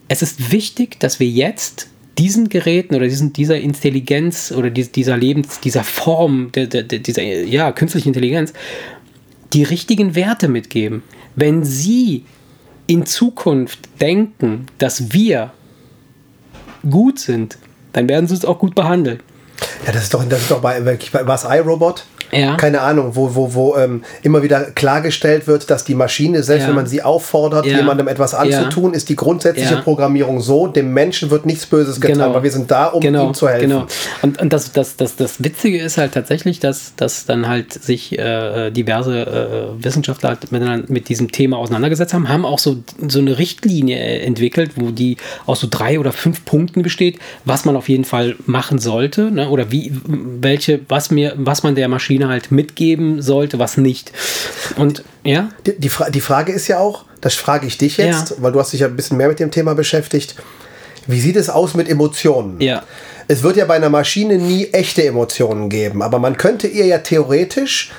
es ist wichtig, dass wir jetzt diesen Geräten oder diesen, dieser Intelligenz oder dieser Lebens, dieser Form, der, der, dieser ja, künstlichen Intelligenz, die richtigen Werte mitgeben. Wenn Sie in Zukunft denken, dass wir gut sind, dann werden Sie uns auch gut behandeln. Ja, das ist doch, das ist doch bei, bei was iRobot? Ja. keine Ahnung, wo, wo, wo ähm, immer wieder klargestellt wird, dass die Maschine, selbst ja. wenn man sie auffordert, ja. jemandem etwas anzutun, ist die grundsätzliche Programmierung so, dem Menschen wird nichts Böses getan, genau. weil wir sind da, um genau. ihm zu helfen. Genau. Und, und das, das, das, das Witzige ist halt tatsächlich, dass, dass dann halt sich äh, diverse äh, Wissenschaftler halt mit diesem Thema auseinandergesetzt haben, haben auch so, so eine Richtlinie entwickelt, wo die aus so drei oder fünf Punkten besteht, was man auf jeden Fall machen sollte, ne? oder wie, welche, was mir, was man der Maschine Maschine halt mitgeben sollte, was nicht. Und ja. Die, die, Fra die Frage ist ja auch, das frage ich dich jetzt, ja. weil du hast dich ja ein bisschen mehr mit dem Thema beschäftigt. Wie sieht es aus mit Emotionen? Ja. Es wird ja bei einer Maschine nie echte Emotionen geben, aber man könnte ihr ja theoretisch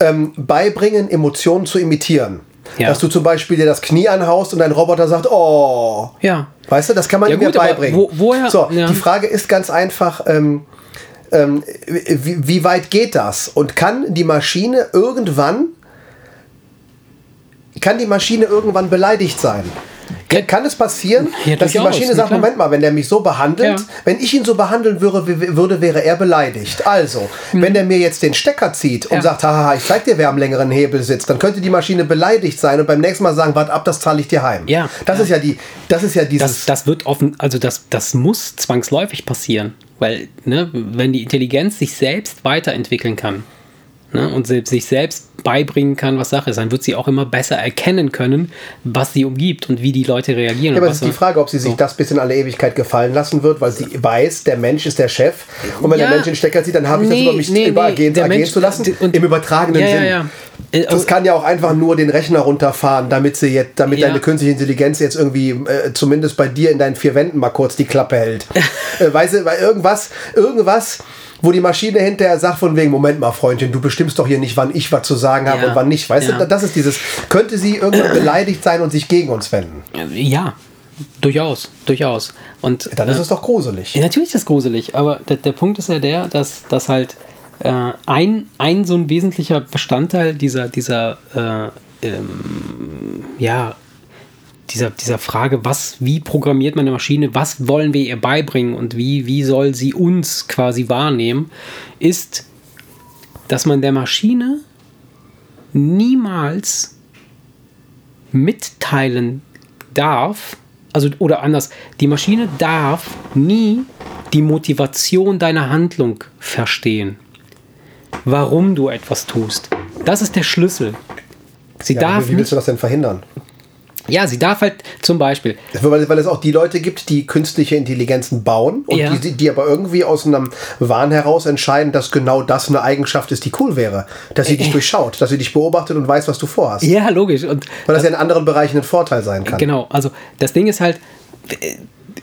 ähm, beibringen, Emotionen zu imitieren. Ja. Dass du zum Beispiel dir das Knie anhaust und dein Roboter sagt, oh. Ja. Weißt du, das kann man ja, ihm gut, ja beibringen. Wo, woher, so, ja. die Frage ist ganz einfach, ähm, ähm, wie, wie weit geht das? Und kann die Maschine irgendwann, kann die Maschine irgendwann beleidigt sein? Kann es passieren, Ja, dass die Maschine sagt. Moment mal, wenn der mich so behandelt, Ja. wenn ich ihn so behandeln würde, würde, wäre er beleidigt. Also, wenn der mir jetzt den Stecker zieht und. Ja. sagt, haha, ich zeig dir, wer am längeren Hebel sitzt, dann könnte die Maschine beleidigt sein und beim nächsten Mal sagen, warte ab, das zahle ich dir heim. Ja. Das ist ja die, das ist ja dieses. Das, das wird offen, also das, das muss zwangsläufig passieren. Weil, ne, wenn die Intelligenz sich selbst weiterentwickeln kann ne, und sich selbst beibringen kann, was Sache ist, dann wird sie auch immer besser erkennen können, was sie umgibt und wie die Leute reagieren. Ja, aber es ist die Frage, ob sie sich so. das bis in alle Ewigkeit gefallen lassen wird, weil sie weiß, der Mensch ist der Chef. Und wenn Ja. der Mensch den Stecker zieht, dann habe ich das Nee, über mich nee, übergehen, nee, ergehen zu lassen. und- Im übertragenen ja, Sinn. Ja, ja. Äh, Das kann ja auch einfach nur den Rechner runterfahren, damit sie jetzt, damit Ja. deine künstliche Intelligenz jetzt irgendwie äh, zumindest bei dir in deinen vier Wänden mal kurz die Klappe hält. äh, weißt du, weil irgendwas, irgendwas, wo die Maschine hinterher sagt von wegen, Moment mal, Freundchen, du bestimmst doch hier nicht, wann ich was zu sagen habe Ja. und wann nicht. Weißt Ja. du, das ist dieses, könnte sie irgendwann beleidigt sein und sich gegen uns wenden. ja, durchaus, durchaus. Und Dann ist es doch gruselig. Ja, natürlich ist das gruselig, aber der, der Punkt ist ja der, dass, dass halt äh, ein, ein so ein wesentlicher Bestandteil dieser, dieser äh, ähm, ja, dieser, dieser Frage, was, wie programmiert man eine Maschine, was wollen wir ihr beibringen und wie, wie soll sie uns quasi wahrnehmen, ist, dass man der Maschine niemals mitteilen darf, also oder anders, die Maschine darf nie die Motivation deiner Handlung verstehen. Warum du etwas tust. Das ist der Schlüssel. Sie Ja, darf wie, wie willst du das denn verhindern? Ja, sie darf halt zum Beispiel, Weil, weil es auch die Leute gibt, die künstliche Intelligenzen bauen und Ja. die, die aber irgendwie aus einem Wahn heraus entscheiden, dass genau das eine Eigenschaft ist, die cool wäre. Dass sie dich durchschaut, dass sie dich beobachtet und weiß, was du vorhast. ja, logisch. Und Weil das ja in anderen Bereichen ein Vorteil sein kann. Genau, also das Ding ist halt, äh,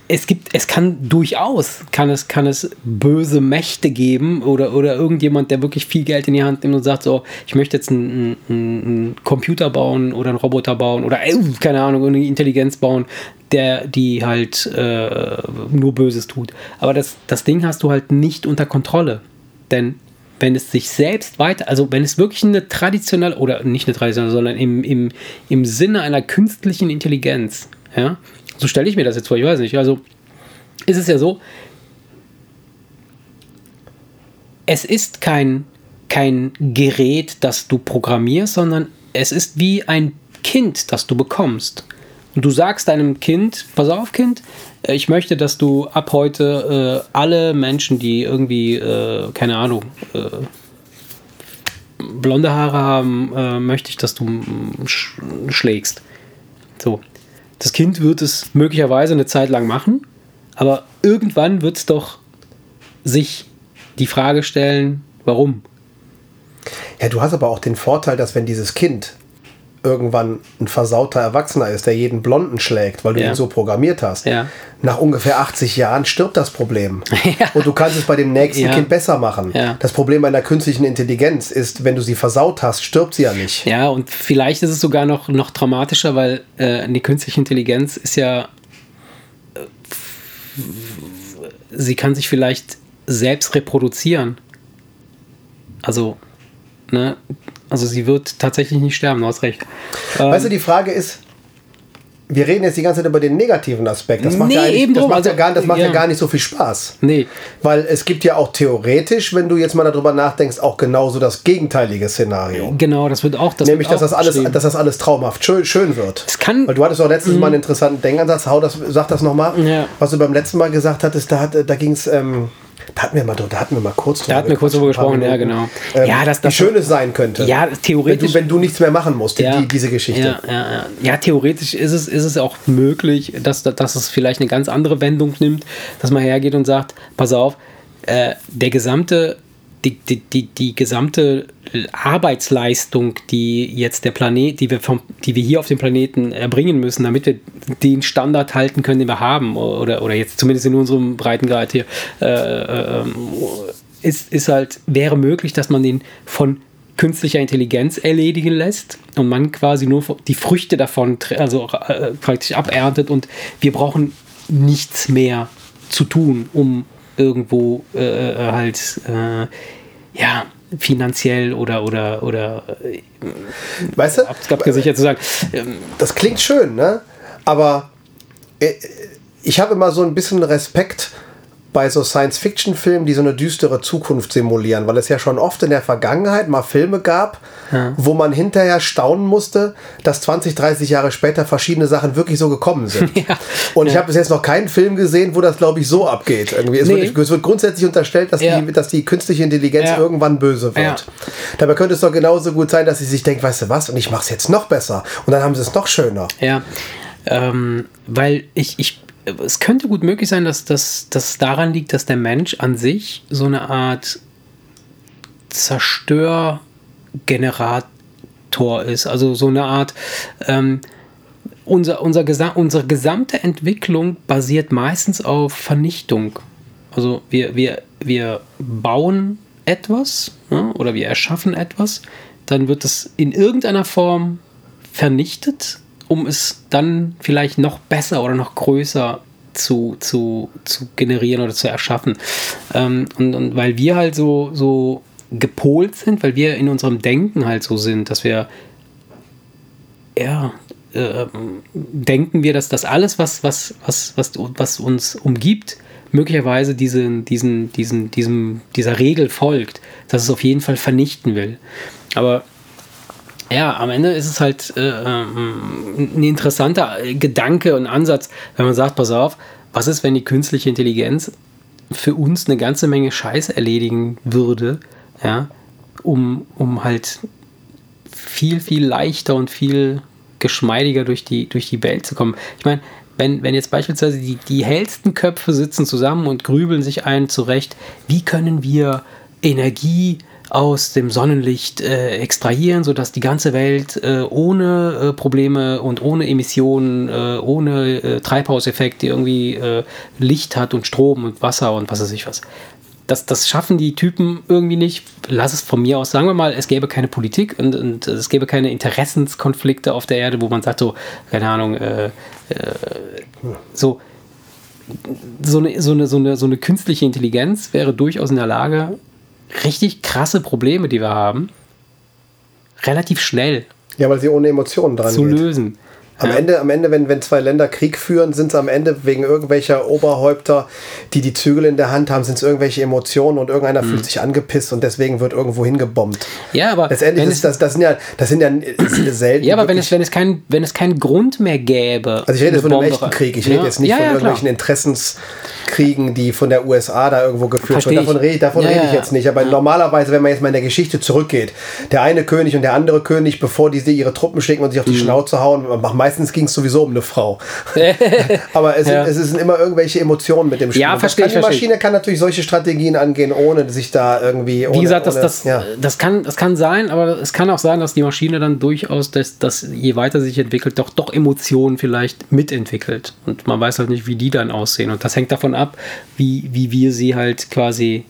es gibt, es kann durchaus, kann es, kann es böse Mächte geben oder, oder irgendjemand, der wirklich viel Geld in die Hand nimmt und sagt so, ich möchte jetzt einen, einen, einen Computer bauen oder einen Roboter bauen oder äh, keine Ahnung, eine Intelligenz bauen, der die halt äh, nur Böses tut. Aber das, das Ding hast du halt nicht unter Kontrolle. Denn wenn es sich selbst weiter, also wenn es wirklich eine traditionelle, oder nicht eine traditionelle, sondern im, im, im Sinne einer künstlichen Intelligenz, ja, so stelle ich mir das jetzt vor, ich weiß nicht, also ist es ja so, es ist kein, kein Gerät, das du programmierst, sondern es ist wie ein Kind, das du bekommst. Und du sagst deinem Kind, pass auf Kind, äh, ich möchte, dass du ab heute äh, alle Menschen, die irgendwie, äh, keine Ahnung, äh, blonde Haare haben, äh, möchte ich, dass du sch schlägst. So. Das Kind wird es möglicherweise eine Zeit lang machen, aber irgendwann wird es doch sich die Frage stellen, warum? Ja, du hast aber auch den Vorteil, dass wenn dieses Kind irgendwann ein versauter Erwachsener ist, der jeden Blonden schlägt, weil du Ja. ihn so programmiert hast, Ja. nach ungefähr 80 Jahren stirbt das Problem. Ja. Und du kannst es bei dem nächsten. Kind besser machen. Das Problem einer künstlichen Intelligenz ist, wenn du sie versaut hast, stirbt sie ja nicht. Ja, und vielleicht ist es sogar noch, noch dramatischer, weil äh, die künstliche Intelligenz ist ja. äh, Sie kann sich vielleicht selbst reproduzieren. Also, ne? Also sie wird tatsächlich nicht sterben, du hast recht. Ähm, Weißt du, die Frage ist, wir reden jetzt die ganze Zeit über den negativen Aspekt. Das macht, Nee, ja, eben das macht, ja, Also, gar, das macht ja. ja. gar nicht so viel Spaß. nee, Weil es gibt ja auch theoretisch, wenn du jetzt mal darüber nachdenkst, auch genauso das gegenteilige Szenario. genau, das wird auch. Das Nämlich, dass das, alles, dass das alles traumhaft schön, schön wird. Es kann- Mhm. Weil du hattest auch letztens mal einen interessanten Denkansatz. Hau das, sag das nochmal. Ja. Was du beim letzten Mal gesagt hattest, da, hat, da ging es. Ähm, da hatten wir mal da hatten wir mal kurz drüber Da hatten wir kurz drüber gesprochen, ja, genau. Ähm, Ja, das- das- wie schön es sein könnte. Ja, wenn theoretisch. du, wenn du nichts mehr machen musst, die, diese Geschichte. Ja, ja, ja. ja, theoretisch ist es, ist es auch möglich, dass, dass es vielleicht eine ganz andere Wendung nimmt, dass man hergeht und sagt, pass auf, äh, der gesamte, die, die, die, die gesamte Arbeitsleistung, die jetzt der Planet, die wir, vom, die wir hier auf dem Planeten erbringen müssen, damit wir den Standard halten können, den wir haben, oder, oder jetzt zumindest in unserem Breitengrad hier, äh, äh, ist, ist halt, wäre möglich, dass man den von künstlicher Intelligenz erledigen lässt und man quasi nur die Früchte davon also äh, praktisch aberntet und wir brauchen nichts mehr zu tun, um irgendwo äh, äh, halt äh, ja finanziell oder oder oder äh, Weißt du? ab- abgesichert zu sagen. Ähm, Das klingt schön, ne? Aber äh, ich habe immer so ein bisschen Respekt bei so Science-Fiction-Filmen, die so eine düstere Zukunft simulieren, weil es ja schon oft in der Vergangenheit mal Filme gab, ja. wo man hinterher staunen musste, dass 20, 30 Jahre später verschiedene Sachen wirklich so gekommen sind. Ja. Und ja. ich habe bis jetzt noch keinen Film gesehen, wo das, glaube ich, so abgeht. Irgendwie. Es, nee. wird, es wird grundsätzlich unterstellt, dass, die, dass die künstliche Intelligenz irgendwann böse wird. Dabei könnte es doch genauso gut sein, dass sie sich denkt, weißt du was, und ich mache es jetzt noch besser. Und dann haben sie es noch schöner. Ja, ähm, weil ich, ich es könnte gut möglich sein, dass das daran liegt, dass der Mensch an sich so eine Art Zerstörgenerator ist. Also so eine Art, ähm, unser, unser Gesam unsere gesamte Entwicklung basiert meistens auf Vernichtung. Also wir, wir, wir bauen etwas ja, oder wir erschaffen etwas, dann wird es in irgendeiner Form vernichtet um es dann vielleicht noch besser oder noch größer zu, zu, zu generieren oder zu erschaffen. Ähm, und, und weil wir halt so, so gepolt sind, weil wir in unserem Denken halt so sind, dass wir ja, äh, denken wir, dass das alles, was, was, was, was, was uns umgibt, möglicherweise diesen, diesen, diesen, diesem, dieser Regel folgt, dass es auf jeden Fall vernichten will. Aber ja, am Ende ist es halt äh, ähm, ein interessanter Gedanke und Ansatz, wenn man sagt, pass auf, was ist, wenn die künstliche Intelligenz für uns eine ganze Menge Scheiß erledigen würde, ja, um, um halt viel, viel leichter und viel geschmeidiger durch die, durch die Welt zu kommen. Ich meine, wenn, wenn jetzt beispielsweise die, die hellsten Köpfe sitzen zusammen und grübeln sich ein zurecht, wie können wir Energie aus dem Sonnenlicht äh, extrahieren, sodass die ganze Welt äh, ohne äh, Probleme und ohne Emissionen, äh, ohne äh, Treibhauseffekt irgendwie äh, Licht hat und Strom und Wasser und was weiß ich was. Das, das schaffen die Typen irgendwie nicht. Lass es von mir aus. Sagen wir mal, es gäbe keine Politik und, und es gäbe keine Interessenskonflikte auf der Erde, wo man sagt, so, keine Ahnung, so, so eine, so, eine, so, eine, so eine künstliche Intelligenz wäre durchaus in der Lage, richtig krasse Probleme, die wir haben, relativ schnell ja, weil sie ohne Emotionen dran zu geht. lösen. Am, ja. Ende, am Ende, wenn, wenn zwei Länder Krieg führen, sind es am Ende wegen irgendwelcher Oberhäupter, die die Zügel in der Hand haben, sind es irgendwelche Emotionen und irgendeiner mhm. fühlt sich angepisst und deswegen wird irgendwo hingebombt. Ja, aber letztendlich ist das, das sind ja, das sind ja selten. Ja, aber wenn es, wenn es keinen, wenn es keinen Grund mehr gäbe. Also ich rede jetzt von einem echten Krieg. Ich ja. rede jetzt nicht ja, von irgendwelchen Interessenskriegen, die von der USA da irgendwo geführt werden. Davon, rede, davon rede ich jetzt nicht. Aber normalerweise, wenn man jetzt mal in der Geschichte zurückgeht, der eine König und der andere König, bevor die ihre Truppen schicken und sich auf die mhm. Schnauze hauen, meistens ging es sowieso um eine Frau. Aber es, ja. sind, es sind immer irgendwelche Emotionen mit dem Spiel. Ja, verstehe ich. Die Maschine kann natürlich solche Strategien angehen, ohne sich da irgendwie. Ohne, Wie gesagt, das, ohne, das, ja. das, kann, das kann sein, aber es kann auch sein, dass die Maschine dann durchaus, dass, dass je weiter sich entwickelt, doch, doch Emotionen vielleicht mitentwickelt. Und man weiß halt nicht, wie die dann aussehen. Und das hängt davon ab, wie, wie wir sie halt quasi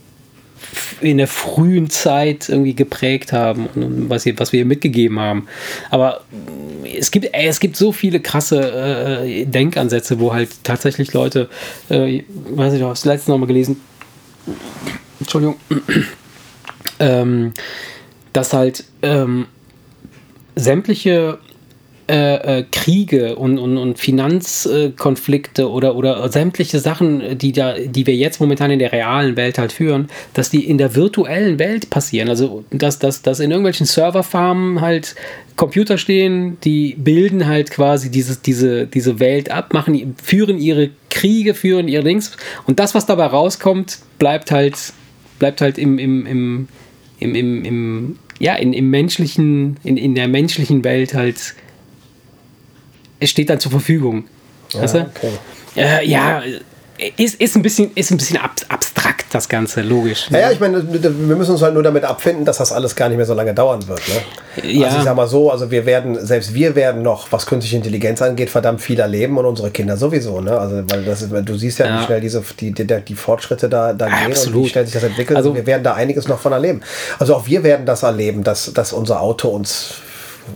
in der frühen Zeit irgendwie geprägt haben und was, was wir mitgegeben haben. Aber es gibt, es gibt so viele krasse äh, Denkansätze, wo halt tatsächlich Leute, äh, weiß ich, habe das letzte noch mal gelesen, Entschuldigung, ähm, dass halt ähm, sämtliche äh, äh, Kriege und, und, und Finanzkonflikte oder, oder sämtliche Sachen, die, da, die wir jetzt momentan in der realen Welt halt führen, dass die in der virtuellen Welt passieren. Also, dass, dass, dass in irgendwelchen Serverfarmen halt Computer stehen, die bilden halt quasi dieses, diese, diese Welt ab, machen, führen ihre Kriege, führen ihre Dings und das, was dabei rauskommt, bleibt halt, bleibt halt im, im, im, im, im, im ja, in, im menschlichen, in, in der menschlichen Welt halt es steht dann zur Verfügung. Ja, weißt du? okay. äh, ja ist, ist, ein bisschen, ist ein bisschen abstrakt, das Ganze, logisch. Ja, ja, ich meine, wir müssen uns halt nur damit abfinden, dass das alles gar nicht mehr so lange dauern wird. Ne? Ja. Also ich sag mal so, also wir werden, selbst wir werden noch, was künstliche Intelligenz angeht, verdammt viel erleben und unsere Kinder sowieso. Ne? Also weil das ist, du siehst ja, ja. wie schnell diese, die, die, die Fortschritte da, da gehen Absolut. und wie schnell sich das entwickelt. Also, wir werden da einiges noch von erleben. Also auch wir werden das erleben, dass, dass unser Auto uns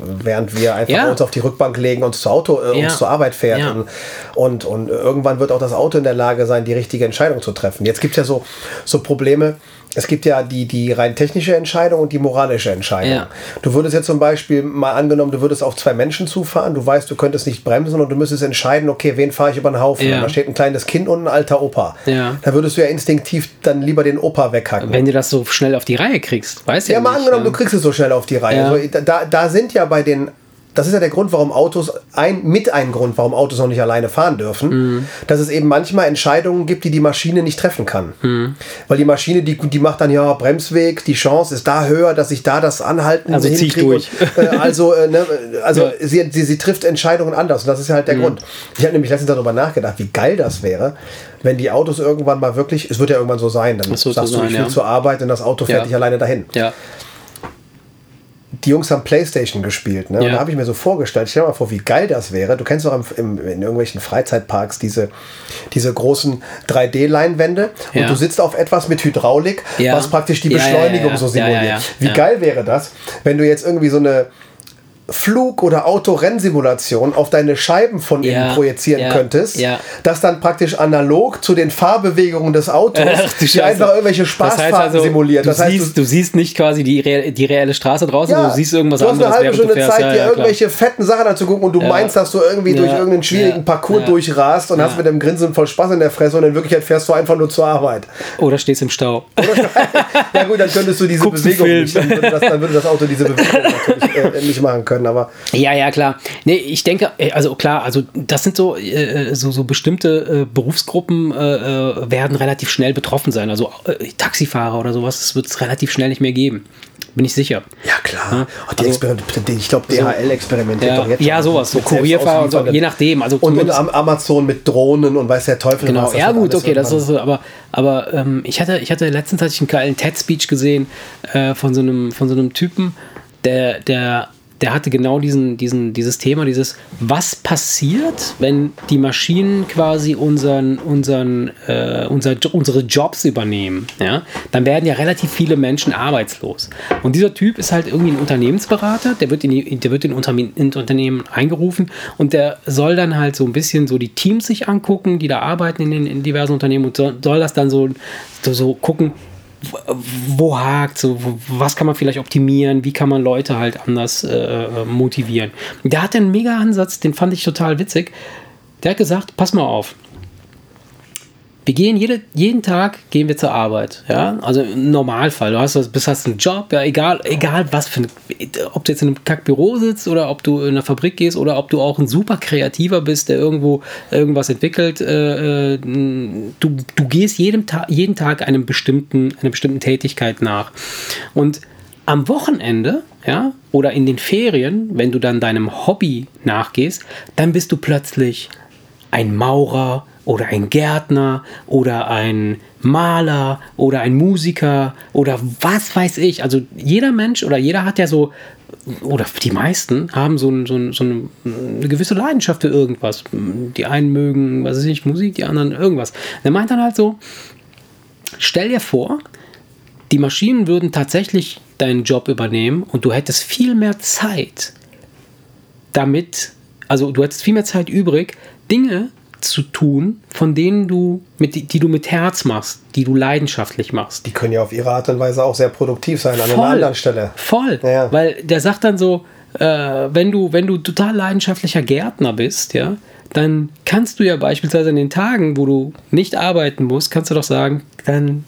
während wir einfach ja. uns auf die Rückbank legen und zu Auto, äh, ja. uns zur Arbeit fährt. Ja. Und, und, und, irgendwann wird auch das Auto in der Lage sein, die richtige Entscheidung zu treffen. Jetzt gibt es ja so, so Probleme, es gibt ja die, die rein technische Entscheidung und die moralische Entscheidung. Ja. Du würdest jetzt zum Beispiel mal angenommen, du würdest auf zwei Menschen zufahren, du weißt, du könntest nicht bremsen und du müsstest entscheiden, okay, wen fahre ich über den Haufen? Ja. Und da steht ein kleines Kind und ein alter Opa. Ja. Da würdest du ja instinktiv dann lieber den Opa weghacken. Wenn du das so schnell auf die Reihe kriegst, weißt du Ja, ja, mal nicht, angenommen, ja. du kriegst es so schnell auf die Reihe. Ja. So, da, da sind ja bei den, das ist ja der Grund, warum Autos, ein, mit ein Grund, warum Autos noch nicht alleine fahren dürfen, Mhm. dass es eben manchmal Entscheidungen gibt, die die Maschine nicht treffen kann. Mhm. Weil die Maschine, die, die macht dann ja Bremsweg, die Chance ist da höher, dass ich da das Anhalten Also zieh ich durch. Und, äh, also äh, ne, also Ja. Mhm. sie, sie, sie trifft Entscheidungen anders und das ist ja halt der Grund. Ich habe nämlich letztens darüber nachgedacht, wie geil das wäre, wenn die Autos irgendwann mal wirklich, es wird ja irgendwann so sein, dann sagst so du, sein, ich will ja. zur Arbeit und das Auto fährt Ja. dich alleine dahin Ja. Die Jungs haben Playstation gespielt. Ne? Und Ja. da habe ich mir so vorgestellt, stell dir mal vor, wie geil das wäre. Du kennst doch im, im, in irgendwelchen Freizeitparks diese, diese großen 3D-Leinwände und Ja. du sitzt auf etwas mit Hydraulik, Ja. was praktisch die Beschleunigung so simuliert. Wie geil wäre das, wenn du jetzt irgendwie so eine Flug- oder Autorennsimulation auf deine Scheiben von innen Ja, projizieren ja, könntest, ja. das dann praktisch analog zu den Fahrbewegungen des Autos Ach, du die Scheiße. einfach irgendwelche Das Spaßfahrten heißt also, simuliert. Du, Das heißt, siehst, du siehst nicht quasi die, real, die reelle Straße draußen, du siehst irgendwas du hast anderes, eine halbe du Stunde. Zeit, Ja, dir ja, irgendwelche fetten Sachen anzugucken und du Ja. meinst, dass du irgendwie durch Ja. irgendeinen schwierigen Ja. Parcours Ja. durchrast und hast mit einem Grinsen voll Spaß in der Fresse und in Wirklichkeit fährst du einfach nur zur Arbeit. Oder stehst im Stau. Ja gut, dann könntest du diese Guckst Bewegung nicht, dann würde, das, dann würde das Auto diese Bewegung natürlich äh, nicht machen können, aber Ja, ja, klar. Nee, ich denke, äh, also klar, also das sind so, äh, so, so bestimmte äh, Berufsgruppen äh, äh, werden relativ schnell betroffen sein. Also äh, Taxifahrer oder sowas, das wird es relativ schnell nicht mehr geben. Bin ich sicher. ja klar. Ach, die Also- ich glaube, DHL experimentiert Ja, doch jetzt ja schon sowas, so Kurierfahrer und so, je nachdem. Also Und mit Amazon mit Drohnen und weiß der Teufel Genau, was. das ja gut, okay, das ist so, aber, aber ähm, ich hatte, ich hatte letztens hatte ich einen geilen TED-Speech gesehen äh, von so einem, von so einem Typen, der, der, der hatte genau diesen, diesen, dieses Thema, dieses, was passiert, wenn die Maschinen quasi unseren, unseren, äh, unser, unsere Jobs übernehmen, ja, dann werden ja relativ viele Menschen arbeitslos. Und dieser Typ ist halt irgendwie ein Unternehmensberater, der wird in, die, der wird in, Unternehmen, in Unternehmen eingerufen und der soll dann halt so ein bisschen so die Teams sich angucken, die da arbeiten in den in diversen Unternehmen und soll, soll das dann so, so, so gucken, wo- hakt, so, was kann man vielleicht optimieren, wie kann man Leute halt anders äh, motivieren. Der hatte einen mega Ansatz, den fand ich total witzig. Der hat gesagt, pass mal auf, wir gehen jede, jeden Tag gehen wir zur Arbeit, ja, also im Normalfall, du hast, bist, hast einen Job, ja, egal, egal was für ein, ob du jetzt in einem Kackbüro sitzt oder ob du in einer Fabrik gehst oder ob du auch ein super Kreativer bist, der irgendwo irgendwas entwickelt, äh, äh, du, du gehst jedem Ta jeden Tag einem bestimmten, einer bestimmten Tätigkeit nach. Und am Wochenende, ja, oder in den Ferien, wenn du dann deinem Hobby nachgehst, dann bist du plötzlich ein Maurer oder ein Gärtner oder ein Maler oder ein Musiker oder was weiß ich. Also jeder Mensch oder jeder hat ja so, oder die meisten haben so, ein, so, ein, so eine, gewisse Leidenschaft für irgendwas. Die einen mögen, was weiß ich, Musik, die anderen irgendwas. Der meint dann halt so, stell dir vor, die Maschinen würden tatsächlich deinen Job übernehmen und du hättest viel mehr Zeit damit, also du hättest viel mehr Zeit übrig, Dinge zu tun, von denen du, mit, die du mit Herz machst, die du leidenschaftlich machst. Die können ja auf ihre Art und Weise auch sehr produktiv sein an einer anderen Stelle. Voll. Ja, ja. Weil der sagt dann so, äh, wenn, du, wenn du total leidenschaftlicher Gärtner bist, ja, dann kannst du ja beispielsweise in den Tagen, wo du nicht arbeiten musst, kannst du doch sagen, dann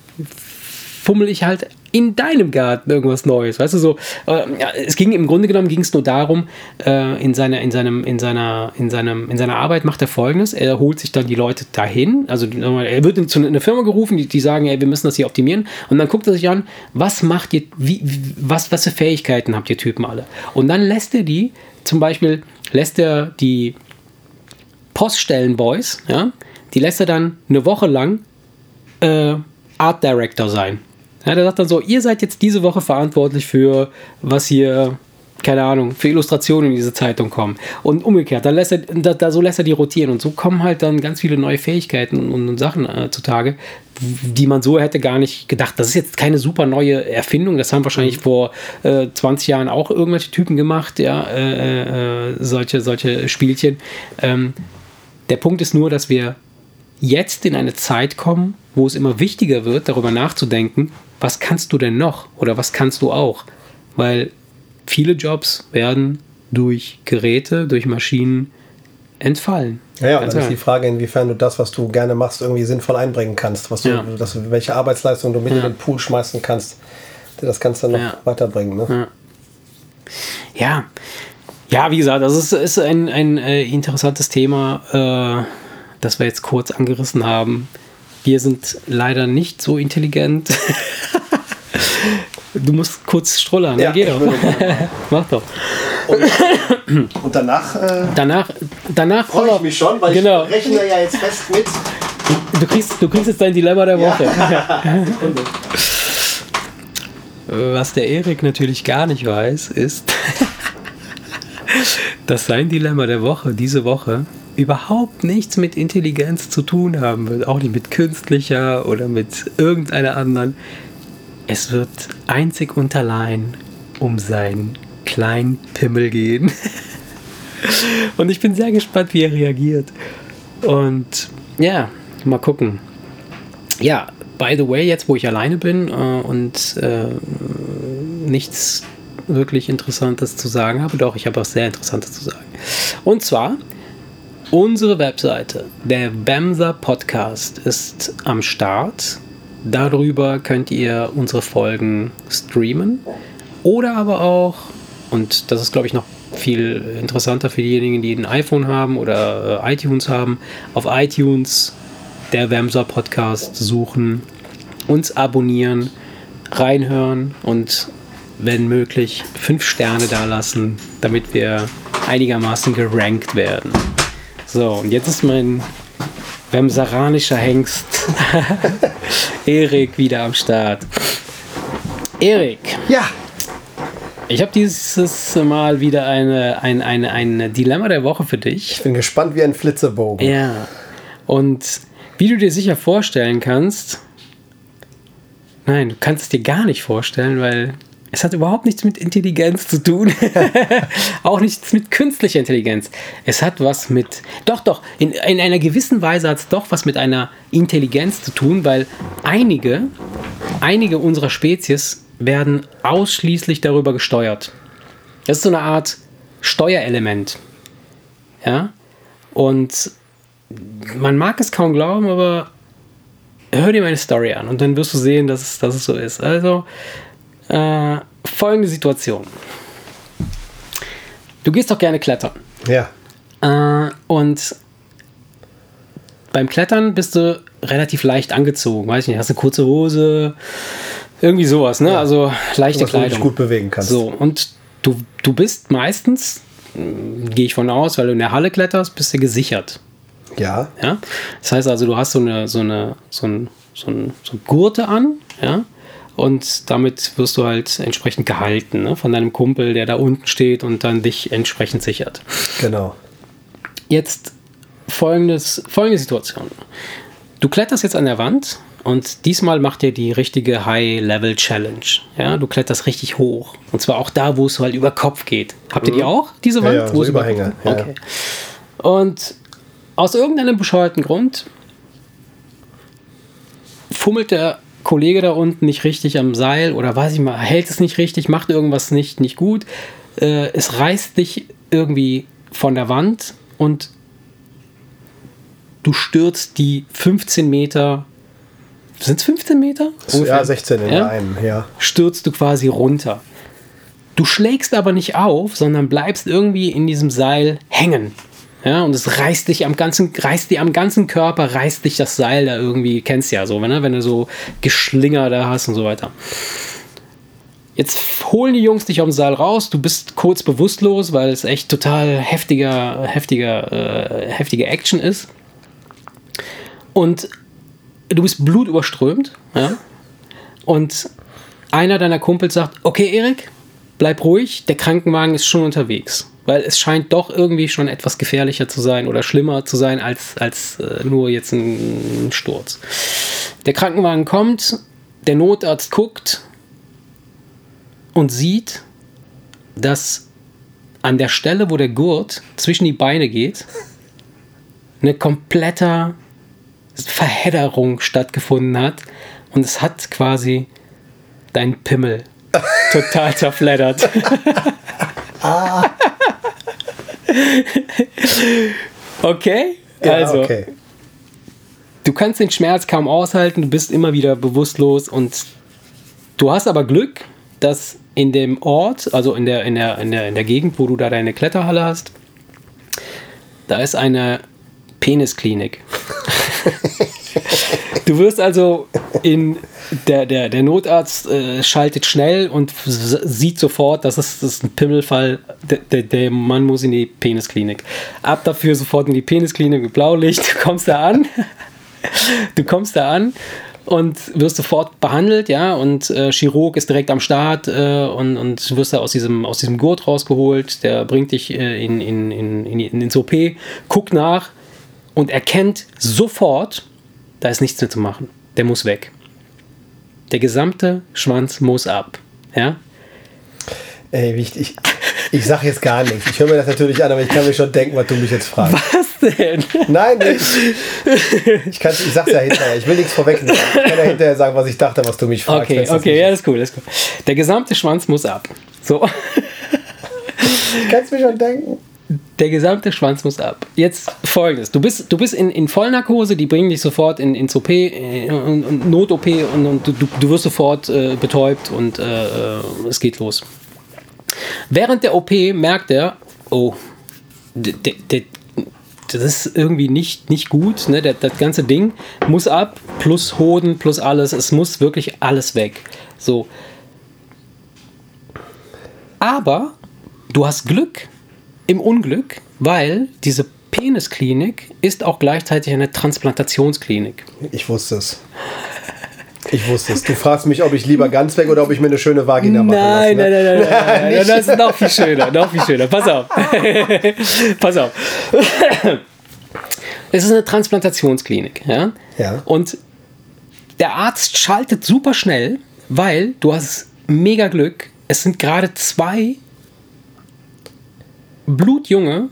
fummel ich halt in deinem Garten irgendwas Neues. Weißt du so, äh, es ging im Grunde genommen ging es nur darum, äh, in seiner, in seinem, in seiner, in seinem, in seiner Arbeit macht er folgendes, er holt sich dann die Leute dahin, also er wird zu einer Firma gerufen, die, die sagen, ey, wir müssen das hier optimieren und dann guckt er sich an, was macht ihr, wie, was, was für Fähigkeiten habt ihr Typen alle? Und dann lässt er die, zum Beispiel lässt er die Poststellenboys, ja, die lässt er dann eine Woche lang äh, Art Director sein. Ja, der sagt dann so, ihr seid jetzt diese Woche verantwortlich für was hier, keine Ahnung, für Illustrationen in diese Zeitung kommen. Und umgekehrt, dann lässt er, da, da, so lässt er die rotieren. Und so kommen halt dann ganz viele neue Fähigkeiten und, und Sachen äh, zutage, die man so hätte gar nicht gedacht. Das ist jetzt keine super neue Erfindung. Das haben wahrscheinlich vor äh, 20 Jahren auch irgendwelche Typen gemacht, ja, äh, äh, solche, solche Spielchen. Ähm, der Punkt ist nur, dass wir jetzt in eine Zeit kommen, wo es immer wichtiger wird, darüber nachzudenken, was kannst du denn noch oder was kannst du auch? Weil viele Jobs werden durch Geräte, durch Maschinen entfallen. Ja, ja, dann ist die Frage, inwiefern du das, was du gerne machst, irgendwie sinnvoll einbringen kannst, was du, ja. das, welche Arbeitsleistung du mit ja. in den Pool schmeißen kannst, das kannst du noch ja. weiterbringen. Ne? Ja. ja. wie gesagt, das ist, ist ein, ein äh, interessantes Thema, äh, das wir jetzt kurz angerissen haben. Wir sind leider nicht so intelligent. du musst kurz strullern. Ja, geh doch. Mach doch. Und, und danach, äh, danach, danach freue ich mich schon, weil genau. ich rechne ja jetzt fest mit. Du kriegst, du kriegst jetzt dein Dilemma der Woche. Ja. Was der Erik natürlich gar nicht weiß, ist, dass sein Dilemma der Woche diese Woche überhaupt nichts mit Intelligenz zu tun haben wird. Auch nicht mit künstlicher oder mit irgendeiner anderen. Es wird einzig und allein um sein kleinen Pimmel gehen. und ich bin sehr gespannt, wie er reagiert. Und ja, mal gucken. Ja, by the way, jetzt wo ich alleine bin äh, und äh, nichts wirklich Interessantes zu sagen habe, doch, ich habe was sehr Interessantes zu sagen. Und zwar, unsere Webseite, der Bamser Podcast, ist am Start. Darüber könnt ihr unsere Folgen streamen oder aber auch und das ist, glaube ich, noch viel interessanter für diejenigen, die ein iPhone haben oder äh, iTunes haben. Auf iTunes der Wemser Podcast suchen, uns abonnieren, reinhören und wenn möglich fünf Sterne da lassen, damit wir einigermaßen gerankt werden. So, und jetzt ist mein Wemseranischer Hengst Erik wieder am Start. Erik. Ja. Ich habe dieses Mal wieder eine, ein, eine, ein Dilemma der Woche für dich. Ich bin gespannt wie ein Flitzebogen. Ja. Und wie du dir sicher vorstellen kannst, nein, du kannst es dir gar nicht vorstellen, weil es hat überhaupt nichts mit Intelligenz zu tun. Auch nichts mit künstlicher Intelligenz. Es hat was mit. Doch, doch, in, in einer gewissen Weise hat es doch was mit einer Intelligenz zu tun, weil einige, einige unserer Spezies werden ausschließlich darüber gesteuert. Das ist so eine Art Steuerelement. Ja? Und man mag es kaum glauben, aber hör dir meine Story an und dann wirst du sehen, dass es, dass es so ist. Also, äh, folgende Situation. Du gehst doch gerne klettern. Ja. Äh, und beim Klettern bist du relativ leicht angezogen. Weiß ich nicht, hast eine kurze Hose, irgendwie sowas, ne? Ja. Also leichte Was Kleidung. Du dich gut bewegen kannst. So, und du, du bist meistens, gehe ich von aus, weil du in der Halle kletterst, bist du gesichert. Ja. ja. Das heißt also, du hast so eine, so eine, so ein, so ein, so ein Gurte an, ja. Und damit wirst du halt entsprechend gehalten, ne? Von deinem Kumpel, der da unten steht und dann dich entsprechend sichert. Genau. Jetzt folgendes, folgende Situation. Du kletterst jetzt an der Wand und diesmal macht ihr die richtige High-Level-Challenge. Ja, du kletterst richtig hoch. Und zwar auch da, wo es halt über Kopf geht. Habt ihr die mhm. auch, diese Wand? Ja, ja, wo so Überhänge. Über okay. Und aus irgendeinem bescheuerten Grund fummelt der Kollege da unten nicht richtig am Seil oder weiß ich mal, hält es nicht richtig, macht irgendwas nicht, nicht gut. Äh, es reißt dich irgendwie von der Wand und du stürzt die 15 Meter sind es 15 Meter? Ungefähr? Ja, 16 in ja? einem, ja. Stürzt du quasi runter. Du schlägst aber nicht auf, sondern bleibst irgendwie in diesem Seil hängen. Ja, und es reißt dich am ganzen, reißt dir am ganzen Körper, reißt dich das Seil da irgendwie, kennst ja so, ne? wenn du so Geschlinger da hast und so weiter. Jetzt holen die Jungs dich aus dem Seil raus, du bist kurz bewusstlos, weil es echt total heftiger, heftiger, äh, heftige Action ist. Und du bist blutüberströmt, ja, und einer deiner Kumpels sagt, okay, Erik, bleib ruhig, der Krankenwagen ist schon unterwegs. Weil es scheint doch irgendwie schon etwas gefährlicher zu sein oder schlimmer zu sein als, als äh, nur jetzt ein, Sturz. Der Krankenwagen kommt, der Notarzt guckt und sieht, dass an der Stelle, wo der Gurt zwischen die Beine geht, eine kompletter Verhedderung stattgefunden hat und es hat quasi dein Pimmel total zerfleddert. ah. okay, Ja, also okay. du kannst den Schmerz kaum aushalten, du bist immer wieder bewusstlos und du hast aber Glück, dass in dem Ort, also in der, in der, in der, in der Gegend, wo du da deine Kletterhalle hast, da ist eine Penisklinik. du wirst also in der, der, der Notarzt äh, schaltet schnell und sieht sofort, dass es das ein Pimmelfall. Der, der, der Mann muss in die Penisklinik. Ab dafür sofort in die Penisklinik mit Blaulicht. Du kommst da an. Du kommst da an und wirst sofort behandelt, ja, und äh, Chirurg ist direkt am Start äh, und, und wirst da aus diesem, aus diesem Gurt rausgeholt, der bringt dich äh, in, in, in, in, in, ins OP, guckt nach und erkennt sofort, da ist nichts mehr zu machen. Der muss weg. Der gesamte Schwanz muss ab. Ja? Ey, wichtig. Ich, sag jetzt gar nichts. Ich höre mir das natürlich an, aber ich kann mir schon denken, was du mich jetzt fragst. Was denn? Nein, ich, ich, kann's- ich sag's ja hinterher. Ich will nichts vorwegnehmen. Ich kann ja hinterher sagen, was ich dachte, was du mich fragst. Okay, okay, ja, das ist cool, das ist cool. Der gesamte Schwanz muss ab. So. ist. Ich kann's mir schon denken. Der gesamte Schwanz muss ab. Jetzt folgendes: Du bist, du bist in, in Vollnarkose, die bringen dich sofort in, ins OP, äh, und, und Not-OP und, und du, du wirst sofort äh, betäubt und äh, äh, es geht los. Während der OP merkt er, oh, der, der, das ist irgendwie nicht, nicht gut. Ne? Der, das ganze Ding muss ab, plus Hoden, plus alles. Es muss wirklich alles weg. So. Aber du hast Glück im Unglück, weil diese Penisklinik ist auch gleichzeitig eine Transplantationsklinik. Ich wusste es. Ich wusste es. Du fragst mich, ob ich lieber ganz weg oder ob ich mir eine schöne Vagina mache. Nein, nein, nein, nein, nein, nein, das ist noch viel schöner, noch viel schöner. Pass auf. Pass auf. Es ist eine Transplantationsklinik, ja? Ja. Und der Arzt schaltet super schnell, weil du hast mega Glück. Es sind gerade zwei blutjunge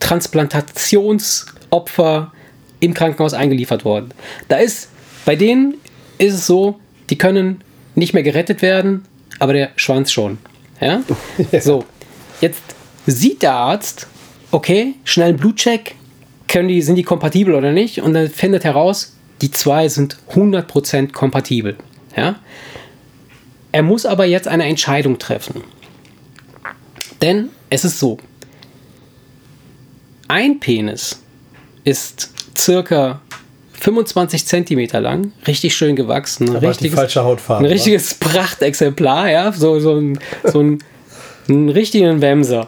Transplantationsopfer im Krankenhaus eingeliefert worden. Da ist, bei denen ist es so, die können nicht mehr gerettet werden, aber der Schwanz schon. Ja? So, jetzt sieht der Arzt, okay, schnell einen Blutcheck, können die, sind die kompatibel oder nicht? Und dann findet heraus, die zwei sind 100% kompatibel. Ja? Er muss aber jetzt eine Entscheidung treffen. Denn es ist so, ein Penis ist circa 25 Zentimeter lang, richtig schön gewachsen. Ein richtiges, falsche Hautfarbe. ein richtiges Prachtexemplar, ja, so, so ein, so ein, einen richtigen Wemser.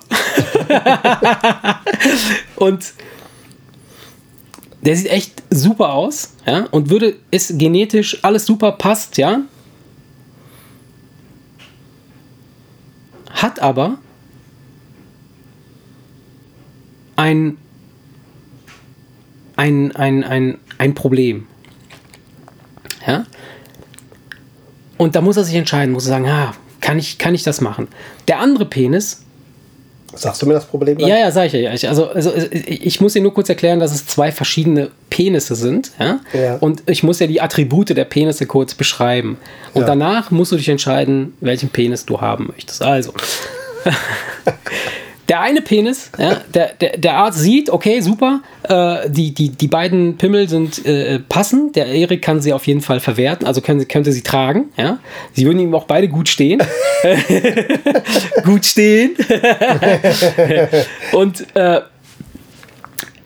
Und der sieht echt super aus, ja, und würde, ist genetisch alles super, passt, ja. Hat aber ein, ein, ein, ein, ein Problem. Ja? Und da muss er sich entscheiden, muss er sagen, ah, kann ich, kann ich das machen? Der andere Penis, Sagst du mir das Problem? ja, ja, sag ich ja. Ich- Also, also ich ich muss dir nur kurz erklären, dass es zwei verschiedene Penisse sind. Ja? Ja. Und ich muss ja die Attribute der Penisse kurz beschreiben. Und Ja. danach musst du dich entscheiden, welchen Penis du haben möchtest. Also. Der eine Penis, ja, der, der, der Arzt sieht, okay, super, äh, die, die, die beiden Pimmel sind äh, passen. Der Erik kann sie auf jeden Fall verwerten, also können, könnte sie tragen. Ja. Sie würden ihm auch beide gut stehen. gut stehen. Und äh,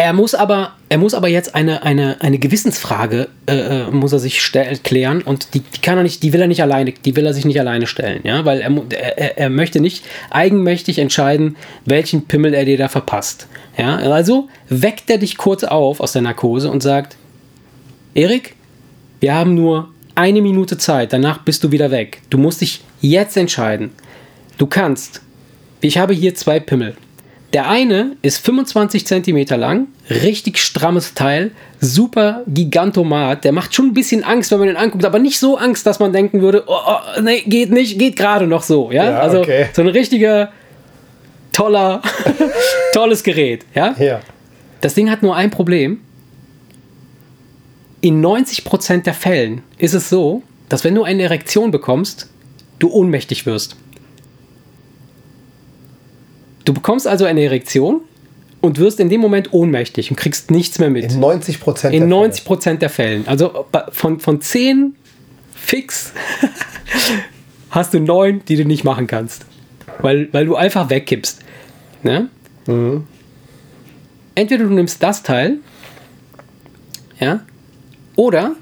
er muss aber, er muss aber jetzt eine, eine, eine Gewissensfrage äh, äh, muss er sich stell, klären und die, die kann er nicht, die will er nicht alleine, die will er sich nicht alleine stellen, ja, weil er, er- er möchte nicht eigenmächtig entscheiden, welchen Pimmel er dir da verpasst. Ja, also weckt er dich kurz auf aus der Narkose und sagt, Erik, wir haben nur eine Minute Zeit, danach bist du wieder weg. Du musst dich jetzt entscheiden. Du kannst. Ich habe hier zwei Pimmel. Der eine ist 25 Zentimeter lang, richtig strammes Teil, super Gigantomat. Der macht schon ein bisschen Angst, wenn man ihn anguckt, aber nicht so Angst, dass man denken würde, oh, oh nee, geht nicht, geht gerade noch so. Ja, Ja, also okay. so ein richtiger, toller, tolles Gerät. Ja, Ja. das Ding hat nur ein Problem. in 90% der Fällen ist es so, dass wenn du eine Erektion bekommst, du ohnmächtig wirst. Du bekommst also eine Erektion und wirst in dem Moment ohnmächtig und kriegst nichts mehr mit. In 90 Prozent In 90 Prozent der Fällen. Also von, von 10 fix hast du 9, die du nicht machen kannst. Weil, weil du einfach wegkippst. Ne? Entweder du nimmst das Teil, ja, oder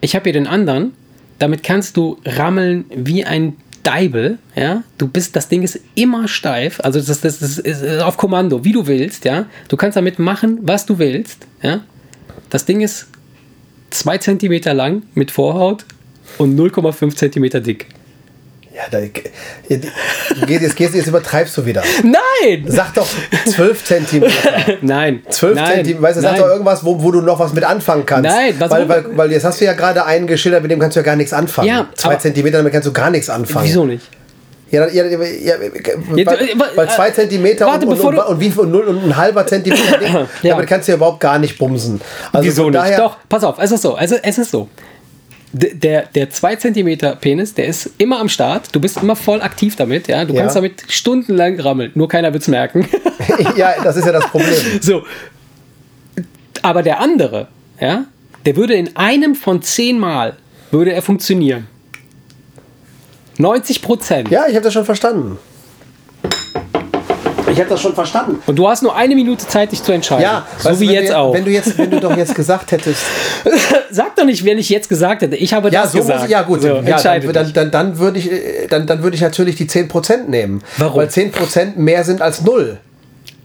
ich habe hier den anderen, damit kannst du rammeln wie ein Deibel, ja. Du bist, das Ding ist immer steif, also das, das, das ist auf Kommando, wie du willst, ja. Du kannst damit machen, was du willst, ja. Das Ding ist zwei Zentimeter lang mit Vorhaut und 0,5 Zentimeter dick. Ja, da, jetzt, jetzt, jetzt übertreibst du wieder. Nein! Sag doch 12 Zentimeter. Nein. 12 nein, Zentimeter, weißt du, sag doch irgendwas, wo, wo du noch was mit anfangen kannst. Nein, was- weil, weil, weil jetzt hast du ja gerade einen geschildert, mit dem kannst du ja gar nichts anfangen. Ja, zwei Zentimeter, damit kannst du gar nichts anfangen. Wieso nicht? Ja, ja, ja, ja, weil, äh, weil zwei äh, Zentimeter warte, und, wie und, null und ein halber Zentimeter Ja. damit kannst du ja überhaupt gar nicht bumsen. Also Wieso nicht? daher, Doch, pass auf, es ist so. Also es ist so. Der, der 2 cm Penis, der ist immer am Start. Du bist immer voll aktiv damit. Ja? Du Ja. kannst damit stundenlang rammeln. Nur keiner wird es merken. ja, das ist ja das Problem. so. Aber der andere, ja, der würde in einem von zehn Mal würde er funktionieren. 90 Prozent. Ja, ich habe das schon verstanden. Ich habe das schon verstanden. Und du hast nur eine Minute Zeit, dich zu entscheiden. Ja, so weißt wie jetzt du, auch. Wenn du, jetzt, wenn du doch jetzt gesagt hättest, Sag doch nicht, wenn ich jetzt gesagt hätte. Ich habe ja, das so gesagt. muss ja gut, So, ja, dann, dann, dann, dann würde ich, äh, dann, dann würde ich natürlich die 10% nehmen. Warum? Weil 10% mehr sind als null.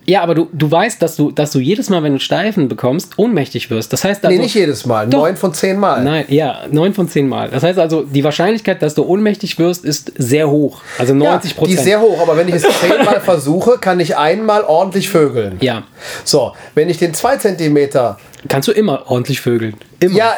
Ja, aber du, du weißt, dass du, dass du jedes Mal, wenn du Steifen bekommst, ohnmächtig wirst. Das heißt also, Nee, nicht jedes Mal. Doch. Neun von zehn Mal. Nein, ja, neun von zehn Mal. Das heißt also, die Wahrscheinlichkeit, dass du ohnmächtig wirst, ist sehr hoch. Also Ja, 90 die Prozent. ist sehr hoch, aber wenn ich es zehnmal versuche, kann ich einmal ordentlich vögeln. ja, So, wenn ich den 2 Zentimeter. kannst du immer ordentlich vögeln. Immer. Ja,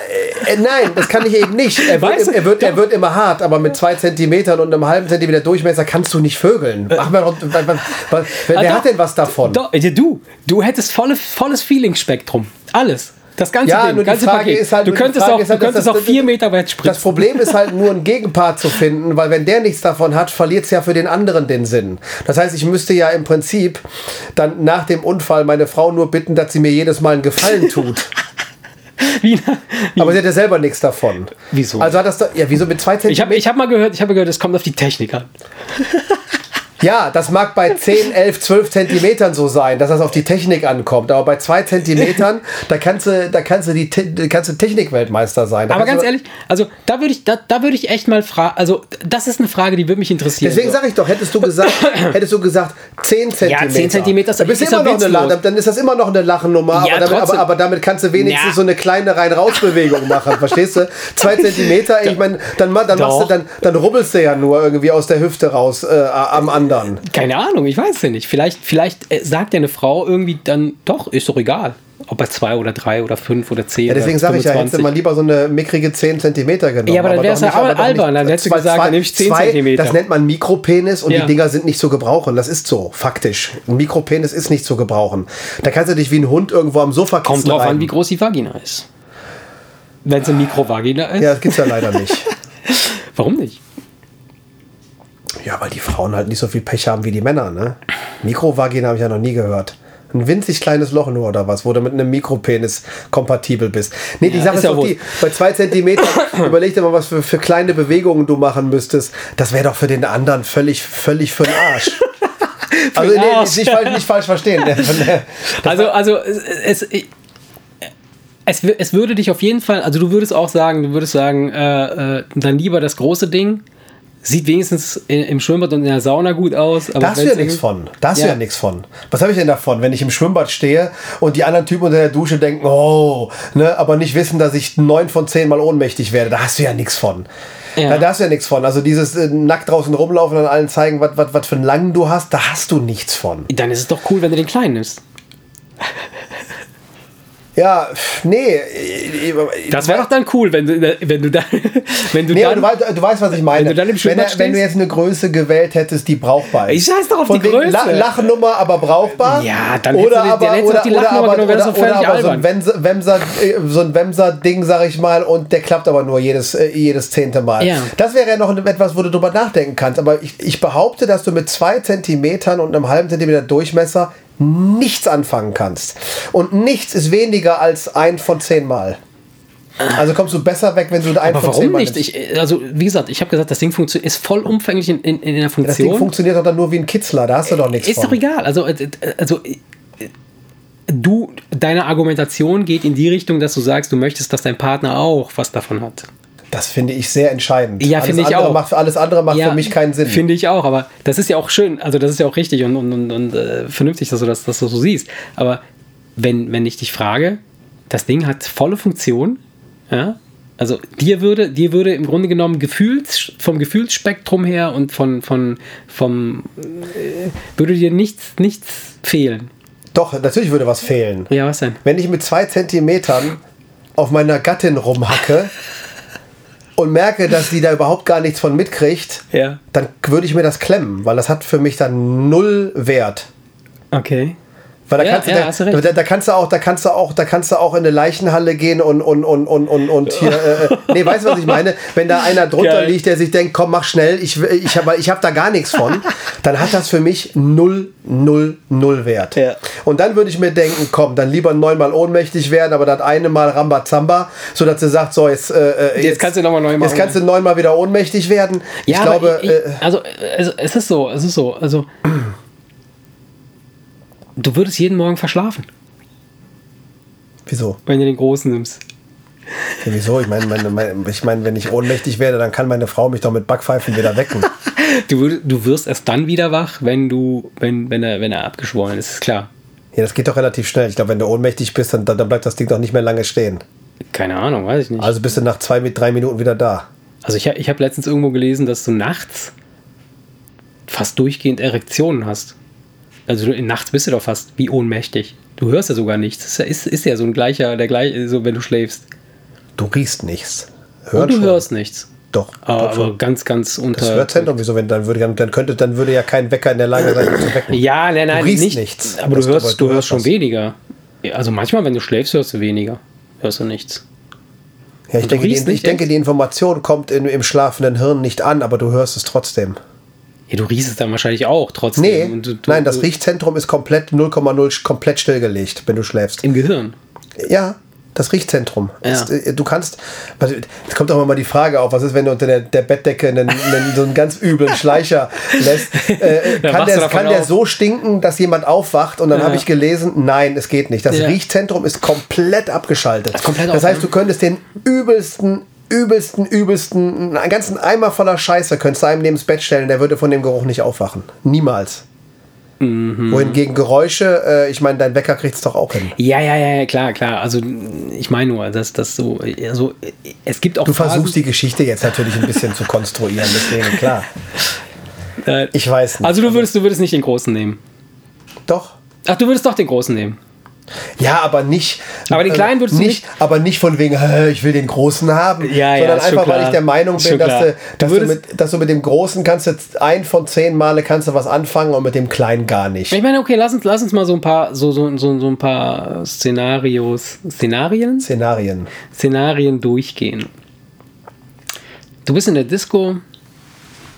äh, äh, nein, das kann ich eben nicht. Er wird, er, wird, er wird immer hart, aber mit 2 Zentimetern und einem halben Zentimeter Durchmesser kannst du nicht vögeln. Mach mal, wer Ah, wer doch. hat denn was davon? Doch, ja, du, du hättest volle, volles Feeling-Spektrum. Alles. Das ganze Ja, Ding, nur die ganze Frage Paket. ist halt- du könntest auch, ist halt, du könntest das- auch vier Meter weit Das spritzen. Problem ist halt nur einen Gegenpart zu finden, weil wenn der nichts davon hat, verliert es ja für den anderen den Sinn. Das heißt, ich müsste ja im Prinzip dann nach dem Unfall meine Frau nur bitten, dass sie mir jedes Mal einen Gefallen tut. Wie, wie, Aber sie hat ja selber nichts davon. Wieso? Also hat das doch, ja, wieso mit zwei ich habe Zentimeter? ich hab mal gehört, ich habe gehört, es kommt auf die Technik an. Ja, das mag bei 10, 11, 12 Zentimetern so sein, dass das auf die Technik ankommt. Aber bei zwei Zentimetern, da kannst du, da kannst du die kannst du Technikweltmeister sein. Da Aber ganz ehrlich, also da würde ich, da, da würde ich echt mal fragen, also das ist eine Frage, die würde mich interessieren. Deswegen sage ich doch, hättest du gesagt, hättest du gesagt 10 Zentimeter. 10 Zentimeter ist- dann, bist ist immer ja noch eine witzlos. La- dann ist das immer noch eine Lachennummer. Ja, aber, damit, aber, aber damit kannst du wenigstens Ja. so eine kleine Rein-Raus-Bewegung machen. Verstehst du? Zwei Zentimeter, ich meine, dann, dann, machst du, Doch. dann, dann rubbelst du ja nur irgendwie aus der Hüfte raus äh, am anderen. Keine Ahnung, ich weiß ja nicht. Vielleicht, vielleicht äh, sagt ja eine Frau irgendwie dann, doch, ist doch egal. Ob er zwei oder drei oder fünf oder zehn Ja, deswegen sage ich ja, hättest du 25. mal lieber so eine mickrige 10 Zentimeter genommen. Ja, aber dann doch wär's ja aber albern. nicht- Dann hättest du gesagt, zwei- dann nehm ich 10 zwei- Zentimeter. Das nennt man Mikropenis und Ja. die Dinger sind nicht zu gebrauchen. Das ist so, faktisch. Ein Mikropenis ist nicht zu gebrauchen. Da kannst du dich wie ein Hund irgendwo am Sofa Kommt drauf reiben. an, wie groß die Vagina ist. Wenn es eine Mikrovagina ist. Ja, das gibt's ja leider nicht. Warum nicht? Ja, weil die Frauen halt nicht so viel Pech haben wie die Männer, ne? Mikrovagina habe ich ja noch nie gehört. Ein winzig kleines Loch nur oder was, wo du mit einem Mikropenis kompatibel bist. Nee, die Ja, Sache ist ist ja die, bei zwei Zentimetern, überleg dir mal, was für, für kleine Bewegungen du machen müsstest. Das wäre doch für den anderen völlig, völlig für den Arsch. also nee, nicht, falsch, nicht falsch verstehen. Also, also es, es, es, es würde dich auf jeden Fall, also du würdest auch sagen, du würdest sagen, äh, äh, dann lieber das große Ding. Sieht wenigstens im Schwimmbad und in der Sauna gut aus. Aber Da hast du ja nichts von. Da hast du Ja. ja nichts von. Was habe ich denn davon, wenn ich im Schwimmbad stehe und die anderen Typen unter der Dusche denken, oh, ne, aber nicht wissen, dass ich neun von zehn Mal ohnmächtig werde. Da hast du ja nichts von. Ja. Da, da hast du ja nichts von. Also dieses äh, nackt draußen rumlaufen und allen zeigen, was für einen langen du hast, da hast du nichts von. Dann ist es doch cool, wenn du den kleinen nimmst. Ja, nee. Das wäre doch dann cool, wenn du, wenn du, da, wenn du nee, dann... Du weißt, du weißt, was ich meine. Wenn du wenn, wenn du jetzt eine Größe gewählt hättest, die brauchbar ist. Ich scheiß doch auf Von die Größe. La Lachnummer, aber brauchbar. Ja, dann oder hättest du- aber, oder, die oder, Lachnummer aber, genommen, oder, oder aber so ein. Wemser- Wemser, äh, so ein Wemser-Ding, sag ich mal, und der klappt aber nur jedes, äh, jedes zehnte Mal. Ja. Das wäre ja noch etwas, wo du drüber nachdenken kannst. Aber ich, ich behaupte, dass du mit zwei Zentimetern und einem halben Zentimeter Durchmesser nichts anfangen kannst. Und nichts ist weniger als ein von zehn Mal. Also kommst du besser weg, wenn du ein Aber von zehn warum Mal nicht? Ich, also, wie gesagt, ich habe gesagt, das Ding ist vollumfänglich in, in, in der Das Ding Funktion. funktioniert doch dann nur wie ein Kitzler, da hast du doch nichts ist von. doch egal. Also, äh, also äh, du, deine Argumentation geht in die Richtung, dass du sagst, du möchtest, dass dein Partner auch was davon hat. Das finde ich sehr entscheidend. Ja, finde ich auch. Macht, alles andere macht für mich keinen Sinn. Finde ich auch, aber das ist ja auch schön, also das ist ja auch richtig und, und, und, und äh, vernünftig, dass du das, dass du so siehst. Aber wenn, wenn ich dich frage, das Ding hat volle Funktion, ja, also dir würde, dir würde im Grunde genommen Gefühls, vom Gefühlsspektrum her und von, von, vom, äh, würde dir nichts, nichts fehlen. Doch, natürlich würde was fehlen. Ja, was denn? Wenn ich mit zwei Zentimetern auf meiner Gattin rumhacke und merke, dass sie da überhaupt gar nichts von mitkriegt, Ja. dann würde ich mir das klemmen, weil das hat für mich dann null Wert. Okay. Weil da, Ja, kannst du, ja, da, du recht. da, da kannst du auch, da kannst du auch, da kannst du auch in eine Leichenhalle gehen und und und und und, und hier, äh, äh, nee, weißt du was ich meine? Wenn da einer drunter Geil. liegt, der sich denkt, komm, mach schnell, ich ich habe ich hab da gar nichts von, dann hat das für mich null null null Wert. Ja. Und dann würde ich mir denken, komm, dann lieber neunmal ohnmächtig werden, aber das eine Mal Rambazamba, so dass sie sagt, so jetzt, äh, Jetzt kannst du noch mal neunmal jetzt kannst du neunmal wieder ohnmächtig werden. Ja, ich glaube, aber ich, äh, ich, also, also es ist so, es ist so, also du würdest jeden Morgen verschlafen, wieso? wenn du den Großen nimmst. Ja, wieso? Ich meine, meine, meine, ich meine, wenn ich ohnmächtig werde, dann kann meine Frau mich doch mit Backpfeifen wieder wecken. Du, du wirst erst dann wieder wach, wenn du, wenn, wenn er, wenn er abgeschworen ist, ist klar. Ja, das geht doch relativ schnell. Ich glaube, wenn du ohnmächtig bist, dann, dann bleibt das Ding doch nicht mehr lange stehen. Keine Ahnung, weiß ich nicht. Also bist du nach zwei, mit drei Minuten wieder da. Also ich, hab- ich habe letztens irgendwo gelesen, dass du nachts fast durchgehend Erektionen hast. Also du, nachts bist du doch fast wie ohnmächtig. Du hörst ja sogar nichts. Das ist, ja- ist, ja so ein gleicher, der gleiche, so wenn du schläfst. Du riechst nichts. Und Hört du schon. hörst nichts. Doch. Aber, doch schon. aber ganz, ganz unter. das Hörzentrum, wieso, wenn dann würde, dann könnte, dann würde ja kein Wecker in der Lage sein, dich zu wecken. Ja, nein, nein, Du riechst nicht. nichts. Aber du hörst, aber du du hörst schon was. weniger. Also manchmal, wenn du schläfst, hörst du weniger. Hörst du nichts. Ja, ich Und denke, die, ich denke, die Information kommt in, im schlafenden Hirn nicht an, aber du hörst es trotzdem. Ja, du riechst es dann wahrscheinlich auch trotzdem. Nee, du, du, nein, das Riechzentrum ist komplett 0,0 komplett stillgelegt, wenn du schläfst. Im Gehirn. Ja, das Riechzentrum. Ja. Ist, äh, du kannst, es kommt auch immer mal die Frage auf, was ist, wenn du unter der, der Bettdecke einen, einen, so einen ganz üblen Schleicher lässt? Äh, Da kann der, kann der so stinken, dass jemand aufwacht? Und dann Ja. habe ich gelesen, nein, es geht nicht. Das Ja. Riechzentrum ist komplett abgeschaltet. komplett das heißt, ne? du könntest den übelsten, übelsten, übelsten, einen ganzen Eimer voller Scheiße könntest du einem neben das Bett stellen, der würde von dem Geruch nicht aufwachen. Niemals. Mhm. Wohingegen Geräusche, äh, ich meine, dein Wecker kriegt es doch auch hin. Ja, ja, ja, klar, klar. Also ich meine nur, dass das so, also es gibt auch Du Phasen- versuchst die Geschichte jetzt natürlich ein bisschen zu konstruieren, deswegen klar. äh, Ich weiß nicht. Also du würdest, du würdest nicht den großen nehmen. Doch. Ach, du würdest doch den großen nehmen. Ja, aber nicht. Aber den kleinen würdest du nicht, aber nicht von wegen, "Hä, ich will den großen haben, Ja, ja, sondern schon einfach, weil ich der Meinung bin, dass du, Du dass, du mit, dass du mit dem großen kannst jetzt ein von zehn Male kannst du was anfangen und mit dem kleinen gar nicht. Ich meine, okay, lass uns, lass uns mal so ein paar, so, so, so, so ein paar Szenarios, Szenarien? Szenarien. Szenarien durchgehen. Du bist in der Disco,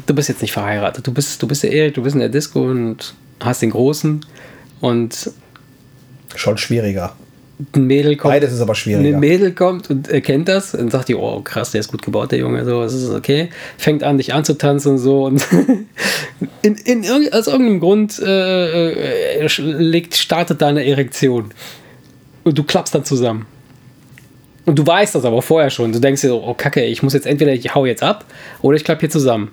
du bist jetzt nicht verheiratet, du bist, du bist der Erik, du bist in der Disco und hast den Großen und Schon schwieriger. ein Mädel kommt. Beides ist aber schwieriger. Ein Mädel kommt und erkennt das und sagt dir, oh krass, der ist gut gebaut, der Junge, so, das ist okay. Fängt an, dich anzutanzen und so und in, in, aus irgendeinem Grund äh, äh, legt, startet da eine Erektion. Und du klappst dann zusammen. Und du weißt das aber vorher schon. Du denkst dir so, oh Kacke, ich muss jetzt entweder, ich hau jetzt ab oder ich klapp hier zusammen.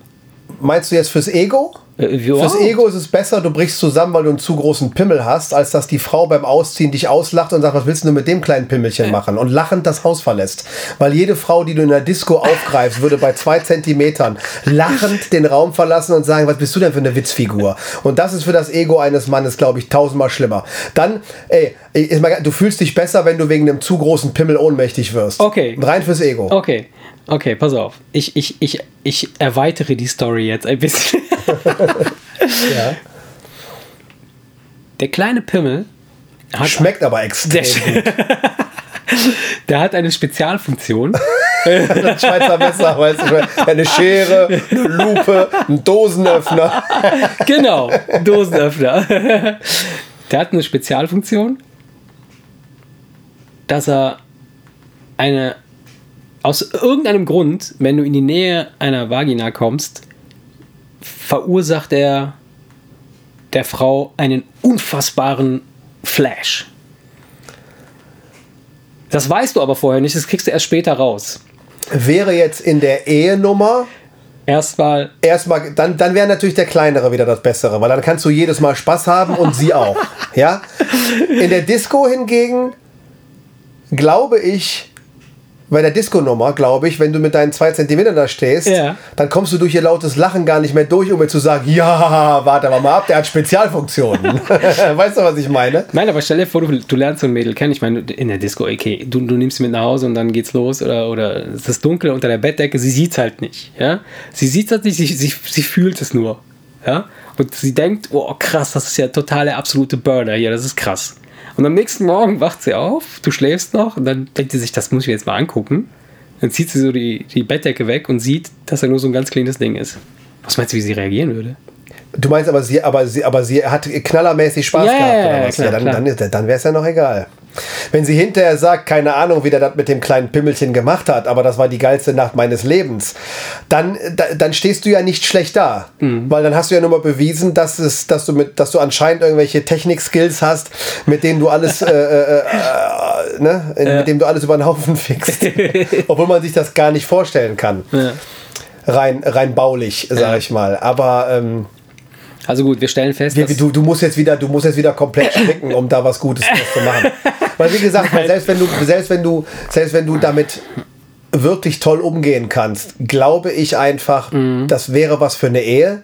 Meinst du jetzt fürs Ego? Äh, Fürs Ego ist es besser, du brichst zusammen, weil du einen zu großen Pimmel hast, als dass die Frau beim Ausziehen dich auslacht und sagt, was willst du mit dem kleinen Pimmelchen machen? Und lachend das Haus verlässt. Weil jede Frau, die du in der Disco aufgreifst, würde bei zwei Zentimetern lachend den Raum verlassen und sagen, was bist du denn für eine Witzfigur? Und das ist für das Ego eines Mannes, glaube ich, tausendmal schlimmer. Dann, ey, du fühlst dich besser, wenn du wegen einem zu großen Pimmel ohnmächtig wirst. Okay. Rein fürs Ego. Okay. Okay, pass auf. Ich, ich, ich, ich erweitere die Story jetzt ein bisschen. ja. Der kleine Pimmel hat Schmeckt aber extrem der, gut. der hat eine Spezialfunktion. ein Schweizer Messer, weißt du, eine Schere, eine Lupe, ein Dosenöffner. genau, Dosenöffner. Der hat eine Spezialfunktion, dass er eine aus irgendeinem Grund, wenn du in die Nähe einer Vagina kommst, verursacht er der Frau einen unfassbaren Flash. Das weißt du aber vorher nicht, das kriegst du erst später raus. Wäre jetzt in der Ehenummer erstmal. Erstmal, dann, dann wäre natürlich der kleinere wieder das Bessere, weil dann kannst du jedes Mal Spaß haben und sie auch. ja? In der Disco hingegen glaube ich, bei der Disco-Nummer, glaube ich, wenn du mit deinen zwei Zentimetern da stehst, ja. dann kommst du durch ihr lautes Lachen gar nicht mehr durch, um mir zu sagen, ja, warte mal ab, der hat Spezialfunktionen. weißt du, was ich meine? Nein, aber stell dir vor, du, du lernst so ein Mädel kennen. Ich meine, in der Disco, okay, du, du nimmst sie mit nach Hause und dann geht's los oder, oder es ist dunkel unter der Bettdecke, sie sieht's halt nicht. Ja? Sie sieht's halt nicht, sie, sie, sie fühlt es nur. Ja? Und sie denkt, oh krass, das ist ja totale absolute Burner hier, das ist krass. Und am nächsten Morgen wacht sie auf, du schläfst noch und dann denkt sie sich, das muss ich mir jetzt mal angucken. Dann zieht sie so die, die Bettdecke weg und sieht, dass er nur so ein ganz kleines Ding ist. Was meinst du, wie sie reagieren würde? Du meinst aber sie, aber sie, aber sie hat knallermäßig Spaß ja, gehabt ja, oder was? Klar, ja dann, dann, dann wäre es ja noch egal. Wenn sie hinterher sagt, keine Ahnung, wie der das mit dem kleinen Pimmelchen gemacht hat, aber das war die geilste Nacht meines Lebens, dann, dann stehst du ja nicht schlecht da. Mhm. Weil dann hast du ja nur mal bewiesen, dass, es, dass, du mit, dass du anscheinend irgendwelche Technik-Skills hast, mit denen du alles, äh, äh, äh, ne? Ja. mit dem du alles über den Haufen fixst. Obwohl man sich das gar nicht vorstellen kann. Ja. Rein, rein baulich, sag ja. ich mal. Aber ähm, also gut, wir stellen fest, wir, du, du, musst jetzt wieder, du musst jetzt wieder komplett stricken, um da was Gutes zu machen. Weil wie gesagt, weil selbst wenn du, selbst wenn du, selbst wenn du damit wirklich toll umgehen kannst, glaube ich einfach, mhm. das wäre was für eine Ehe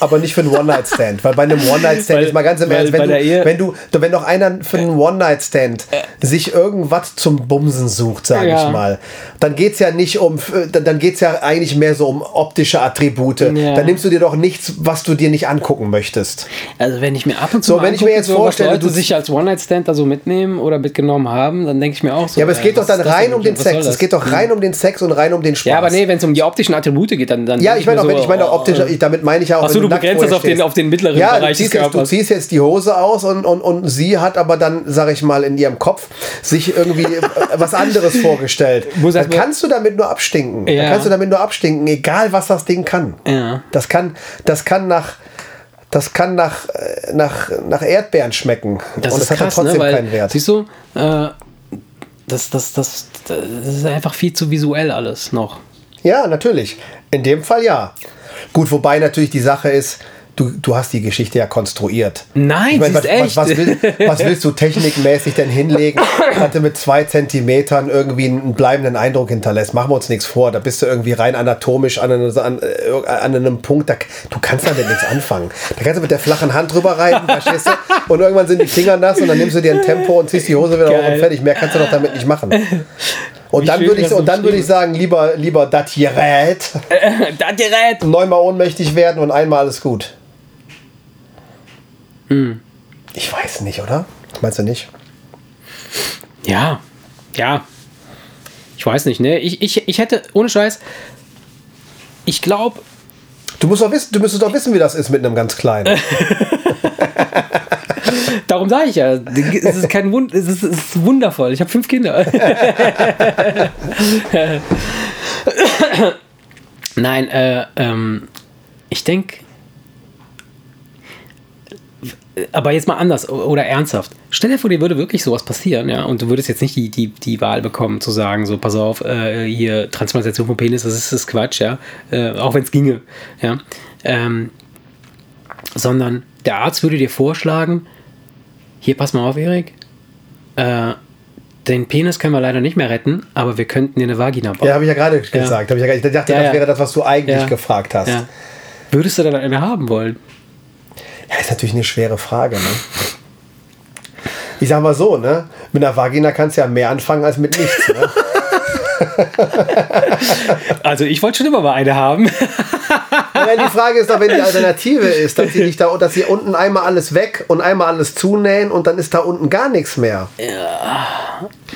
aber nicht für einen One-Night-Stand. Weil bei einem One-Night-Stand ist mal ganz im Ernst, wenn du, wenn du, wenn doch einer für einen One-Night-Stand sich irgendwas zum Bumsen sucht, sage ja. ich mal, dann geht es ja nicht um, dann geht es ja eigentlich mehr so um optische Attribute. Ja. Dann nimmst du dir doch nichts, was du dir nicht angucken möchtest. Also wenn ich mir ab und zu so, wenn ich mir jetzt so, vorstelle, du sich als One-Night-Stand da so mitnehmen oder mitgenommen haben, dann denke ich mir auch so. Ja, aber es geht doch dann rein um den Sex. Es geht doch rein um den Sex und rein um den Spaß. Ja, aber nee, wenn es um die optischen Attribute geht, dann. dann ja, ich meine auch, wenn ich meine auch optische, damit meine meine ich auch. Achso, du begrenzt das auf den, auf den mittleren ja, Bereich du ziehst, jetzt, du ziehst jetzt die Hose aus und, und, und sie hat aber dann, sag ich mal, in ihrem Kopf sich irgendwie äh, was anderes vorgestellt. dann kannst du damit nur abstinken. Ja. Dann kannst du damit nur abstinken, egal was das Ding kann. Ja. Das kann, das kann nach das kann nach, äh, nach, nach Erdbeeren schmecken. Das und das krass, hat trotzdem ne? Weil, keinen Wert. Siehst du, äh, das, das, das, das ist einfach viel zu visuell alles noch. Ja, natürlich. In dem Fall ja. Gut, wobei natürlich die Sache ist, du, du hast die Geschichte ja konstruiert. Nein, ich mein, was, echt. Was, was, will, was, willst du technikmäßig denn hinlegen, dass du mit zwei Zentimetern irgendwie einen bleibenden Eindruck hinterlässt? Machen wir uns nichts vor. Da bist du irgendwie rein anatomisch an, einem, an, an einem Punkt, da, du kannst damit nichts anfangen. Da kannst du mit der flachen Hand drüber reiten, verstehst du? Und irgendwann sind die Finger nass und dann nimmst du dir ein Tempo und ziehst die Hose wieder Geil. hoch und fertig. Mehr kannst du doch damit nicht machen. Und dann würde ich, und dann würde ich sagen, lieber, lieber das Gerät. das Gerät. Neunmal ohnmächtig werden und einmal alles gut. Hm. Ich weiß nicht, oder? Meinst du nicht? Ja, ja. Ich weiß nicht, ne? Ich, ich, ich hätte, ohne Scheiß, ich glaube. Du musst doch wissen, du müsstest doch wissen, wie das ist mit einem ganz kleinen. Darum sage ich ja, es ist kein Wund, es ist, es ist wundervoll. Ich habe fünf Kinder. Nein, äh, ähm, ich denke, aber jetzt mal anders oder ernsthaft. Stell dir vor, dir würde wirklich sowas passieren, ja, und du würdest jetzt nicht die, die, die Wahl bekommen, zu sagen, so, pass auf, äh, hier Transplantation von Penis, das ist, das Quatsch, ja, äh, auch wenn es ginge, ja. Ähm, sondern der Arzt würde dir vorschlagen, hier pass mal auf, Erik, äh, den Penis können wir leider nicht mehr retten, aber wir könnten dir eine Vagina bauen. Ja, habe ich ja gerade gesagt. Ich, ja, ich dachte, Ja, das wäre das, was du eigentlich gefragt hast. Würdest du dann eine haben wollen? Ja, ist natürlich eine schwere Frage, ne? Ich sag mal so, ne? Mit einer Vagina kannst du ja mehr anfangen als mit nichts, ne? Also ich wollte schon immer mal eine haben. Ja, die Frage ist doch, wenn die Alternative ist, dass sie, dich da, dass sie unten einmal alles weg und einmal alles zunähen und dann ist da unten gar nichts mehr.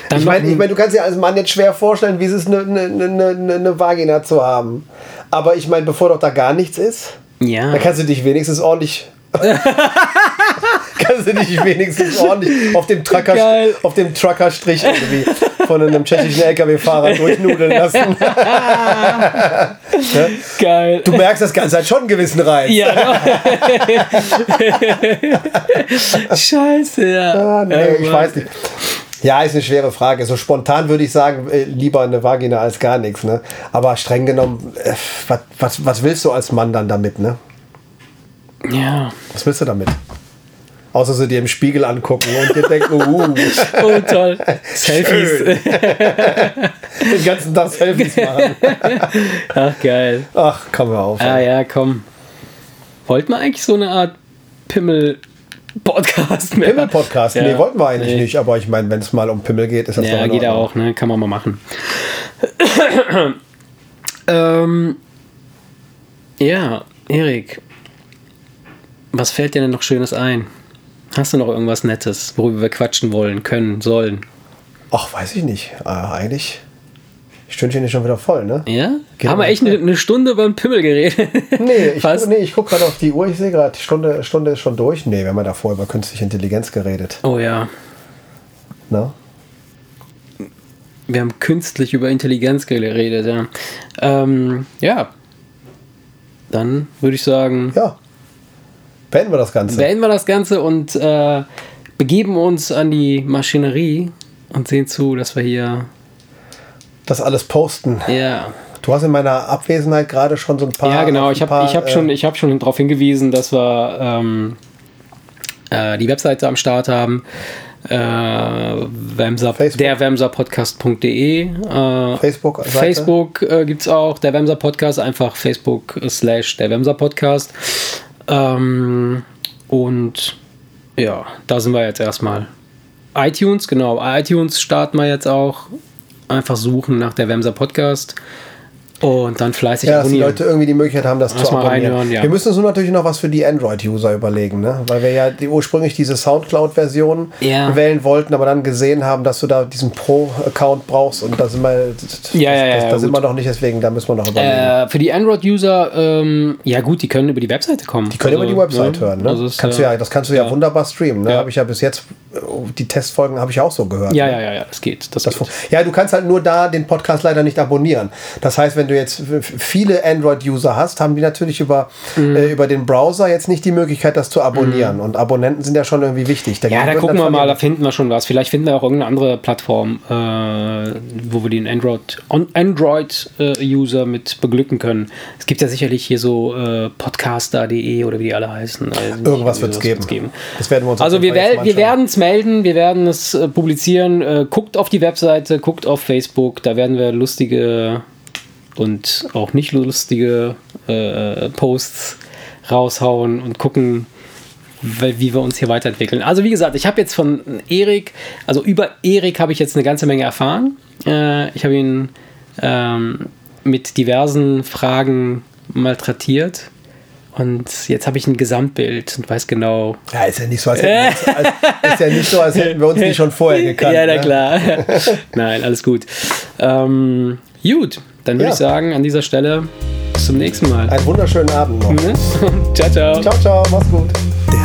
Dann Ich meine, ein- ich mein, du kannst dir als Mann jetzt schwer vorstellen, wie es ist, eine, eine, eine, eine- eine Vagina zu haben. Aber ich meine, bevor doch da gar nichts ist, ja. dann kannst du dich wenigstens ordentlich. kannst du dich wenigstens ordentlich auf dem Trucker, Geil. auf dem Truckerstrich irgendwie von einem tschechischen LKW-Fahrer durchnudeln lassen. Geil. Du merkst, das Ganze hat schon einen gewissen Reiz. ja. Scheiße, ja. Ah, nee, Oh ich weiß nicht. Ja, ist eine schwere Frage. So spontan würde ich sagen, äh, lieber eine Vagina als gar nichts. Ne? Aber streng genommen, äh, was, was, was willst du als Mann dann damit? Ne? Ja. Was willst du damit? Außer sie dir im Spiegel angucken und dir denken, uh, Oh, toll. Selfies. den ganzen Tag Selfies machen. Ach, geil. Ach, komm mal auf. Ah ja, komm. Wollten wir eigentlich so eine Art Pimmel-Podcast mehr? Pimmel-Podcast? Ja. Nee, wollten wir eigentlich Nee. nicht. Aber ich meine, wenn es mal um Pimmel geht, ist das doch Ja, geht auch, ne? Kann man mal machen. ähm, ja, Erik. Was fällt dir denn noch Schönes ein? Hast du noch irgendwas Nettes, worüber wir quatschen wollen, können, sollen? Ach, weiß ich nicht. Äh, eigentlich. Stündchen ist schon wieder voll, ne? Ja? Geht Haben wir echt eine, eine Stunde über den Pimmel geredet? Nee, ich, Fast. nee, ich gucke gerade auf die Uhr. Ich sehe gerade, die Stunde, Stunde ist schon durch. Nee, wir haben ja davor über künstliche Intelligenz geredet. Oh ja. Ne? Wir haben künstlich über Intelligenz geredet, ja. Ähm, ja. Dann würde ich sagen, Ja. Beenden wir das Ganze. beenden wir das Ganze und äh, begeben uns an die Maschinerie und sehen zu, dass wir hier. das alles posten. Ja, Du hast in meiner Abwesenheit gerade schon so ein paar. ja genau. Ich habe ich hab äh, schon, ich hab schon darauf hingewiesen, dass wir ähm, äh, die Webseite am Start haben. Äh, Wemser, Facebook. der Wemserpodcast.de. Äh, Facebook-Seite. Facebook äh, gibt es auch, der Wemser Podcast, einfach Facebook slash der Wemser Podcast. Ähm, und ja, da sind wir jetzt erstmal. iTunes, genau, iTunes starten wir jetzt auch. Einfach suchen nach der Wemser Podcast und dann fleißig Ja, dass die abonnieren. Leute irgendwie die Möglichkeit haben, das Lass zu abonnieren. reinhören, ja. Wir müssen uns nur natürlich noch was für die Android-User überlegen, ne? weil wir ja die, ursprünglich diese Soundcloud-Version Ja. wählen wollten, aber dann gesehen haben, dass du da diesen Pro-Account brauchst und da sind wir, Ja, ja, ja, das, da sind gut. wir noch nicht, deswegen da müssen wir noch überlegen. Äh, für die Android-User, ähm, ja gut, die können über die Webseite kommen. Die können über die Website hören. Ne? Also kannst äh, du ja, das kannst du ja, wunderbar streamen. Ne? Habe ich ja bis jetzt, äh, die Testfolgen habe ich auch so gehört. Ja, ne? ja, ja, ja, das geht. Das, Das geht. ja, du kannst halt nur da den Podcast leider nicht abonnieren. Das heißt, wenn du jetzt f- viele Android-User hast, haben die natürlich über, Mhm. äh, über den Browser jetzt nicht die Möglichkeit, das zu abonnieren. Und Abonnenten sind ja schon irgendwie wichtig. Ja, Dagegen da gucken wir mal, da finden wir schon was. Vielleicht finden wir auch irgendeine andere Plattform, äh, wo wir den Android, on- Android-User mit beglücken können. Es gibt ja sicherlich hier so äh, podcaster.de oder wie die alle heißen. Also Irgendwas wird es geben. wird's Das werden wir uns Also wir, jetzt wel- wir werden es melden, wir werden es äh, publizieren. Äh, guckt auf die Webseite, guckt auf Facebook, da werden wir lustige und auch nicht lustige äh, Posts raushauen und gucken, wie wir uns hier weiterentwickeln. Also wie gesagt, ich habe jetzt von Erik, also über Erik habe ich jetzt eine ganze Menge erfahren. Äh, ich habe ihn ähm, mit diversen Fragen malträtiert. Und jetzt habe ich ein Gesamtbild und weiß genau. Ja, ist ja nicht so, als hätten wir uns, als, ist ja nicht so, als hätten wir uns nicht schon vorher gekannt. ja, na ne? klar. Nein, alles gut. Ähm, gut, dann würde Ja. ich sagen, an dieser Stelle bis zum nächsten Mal. Einen wunderschönen Abend noch. Ne? ciao, ciao. Ciao, ciao, mach's gut. Der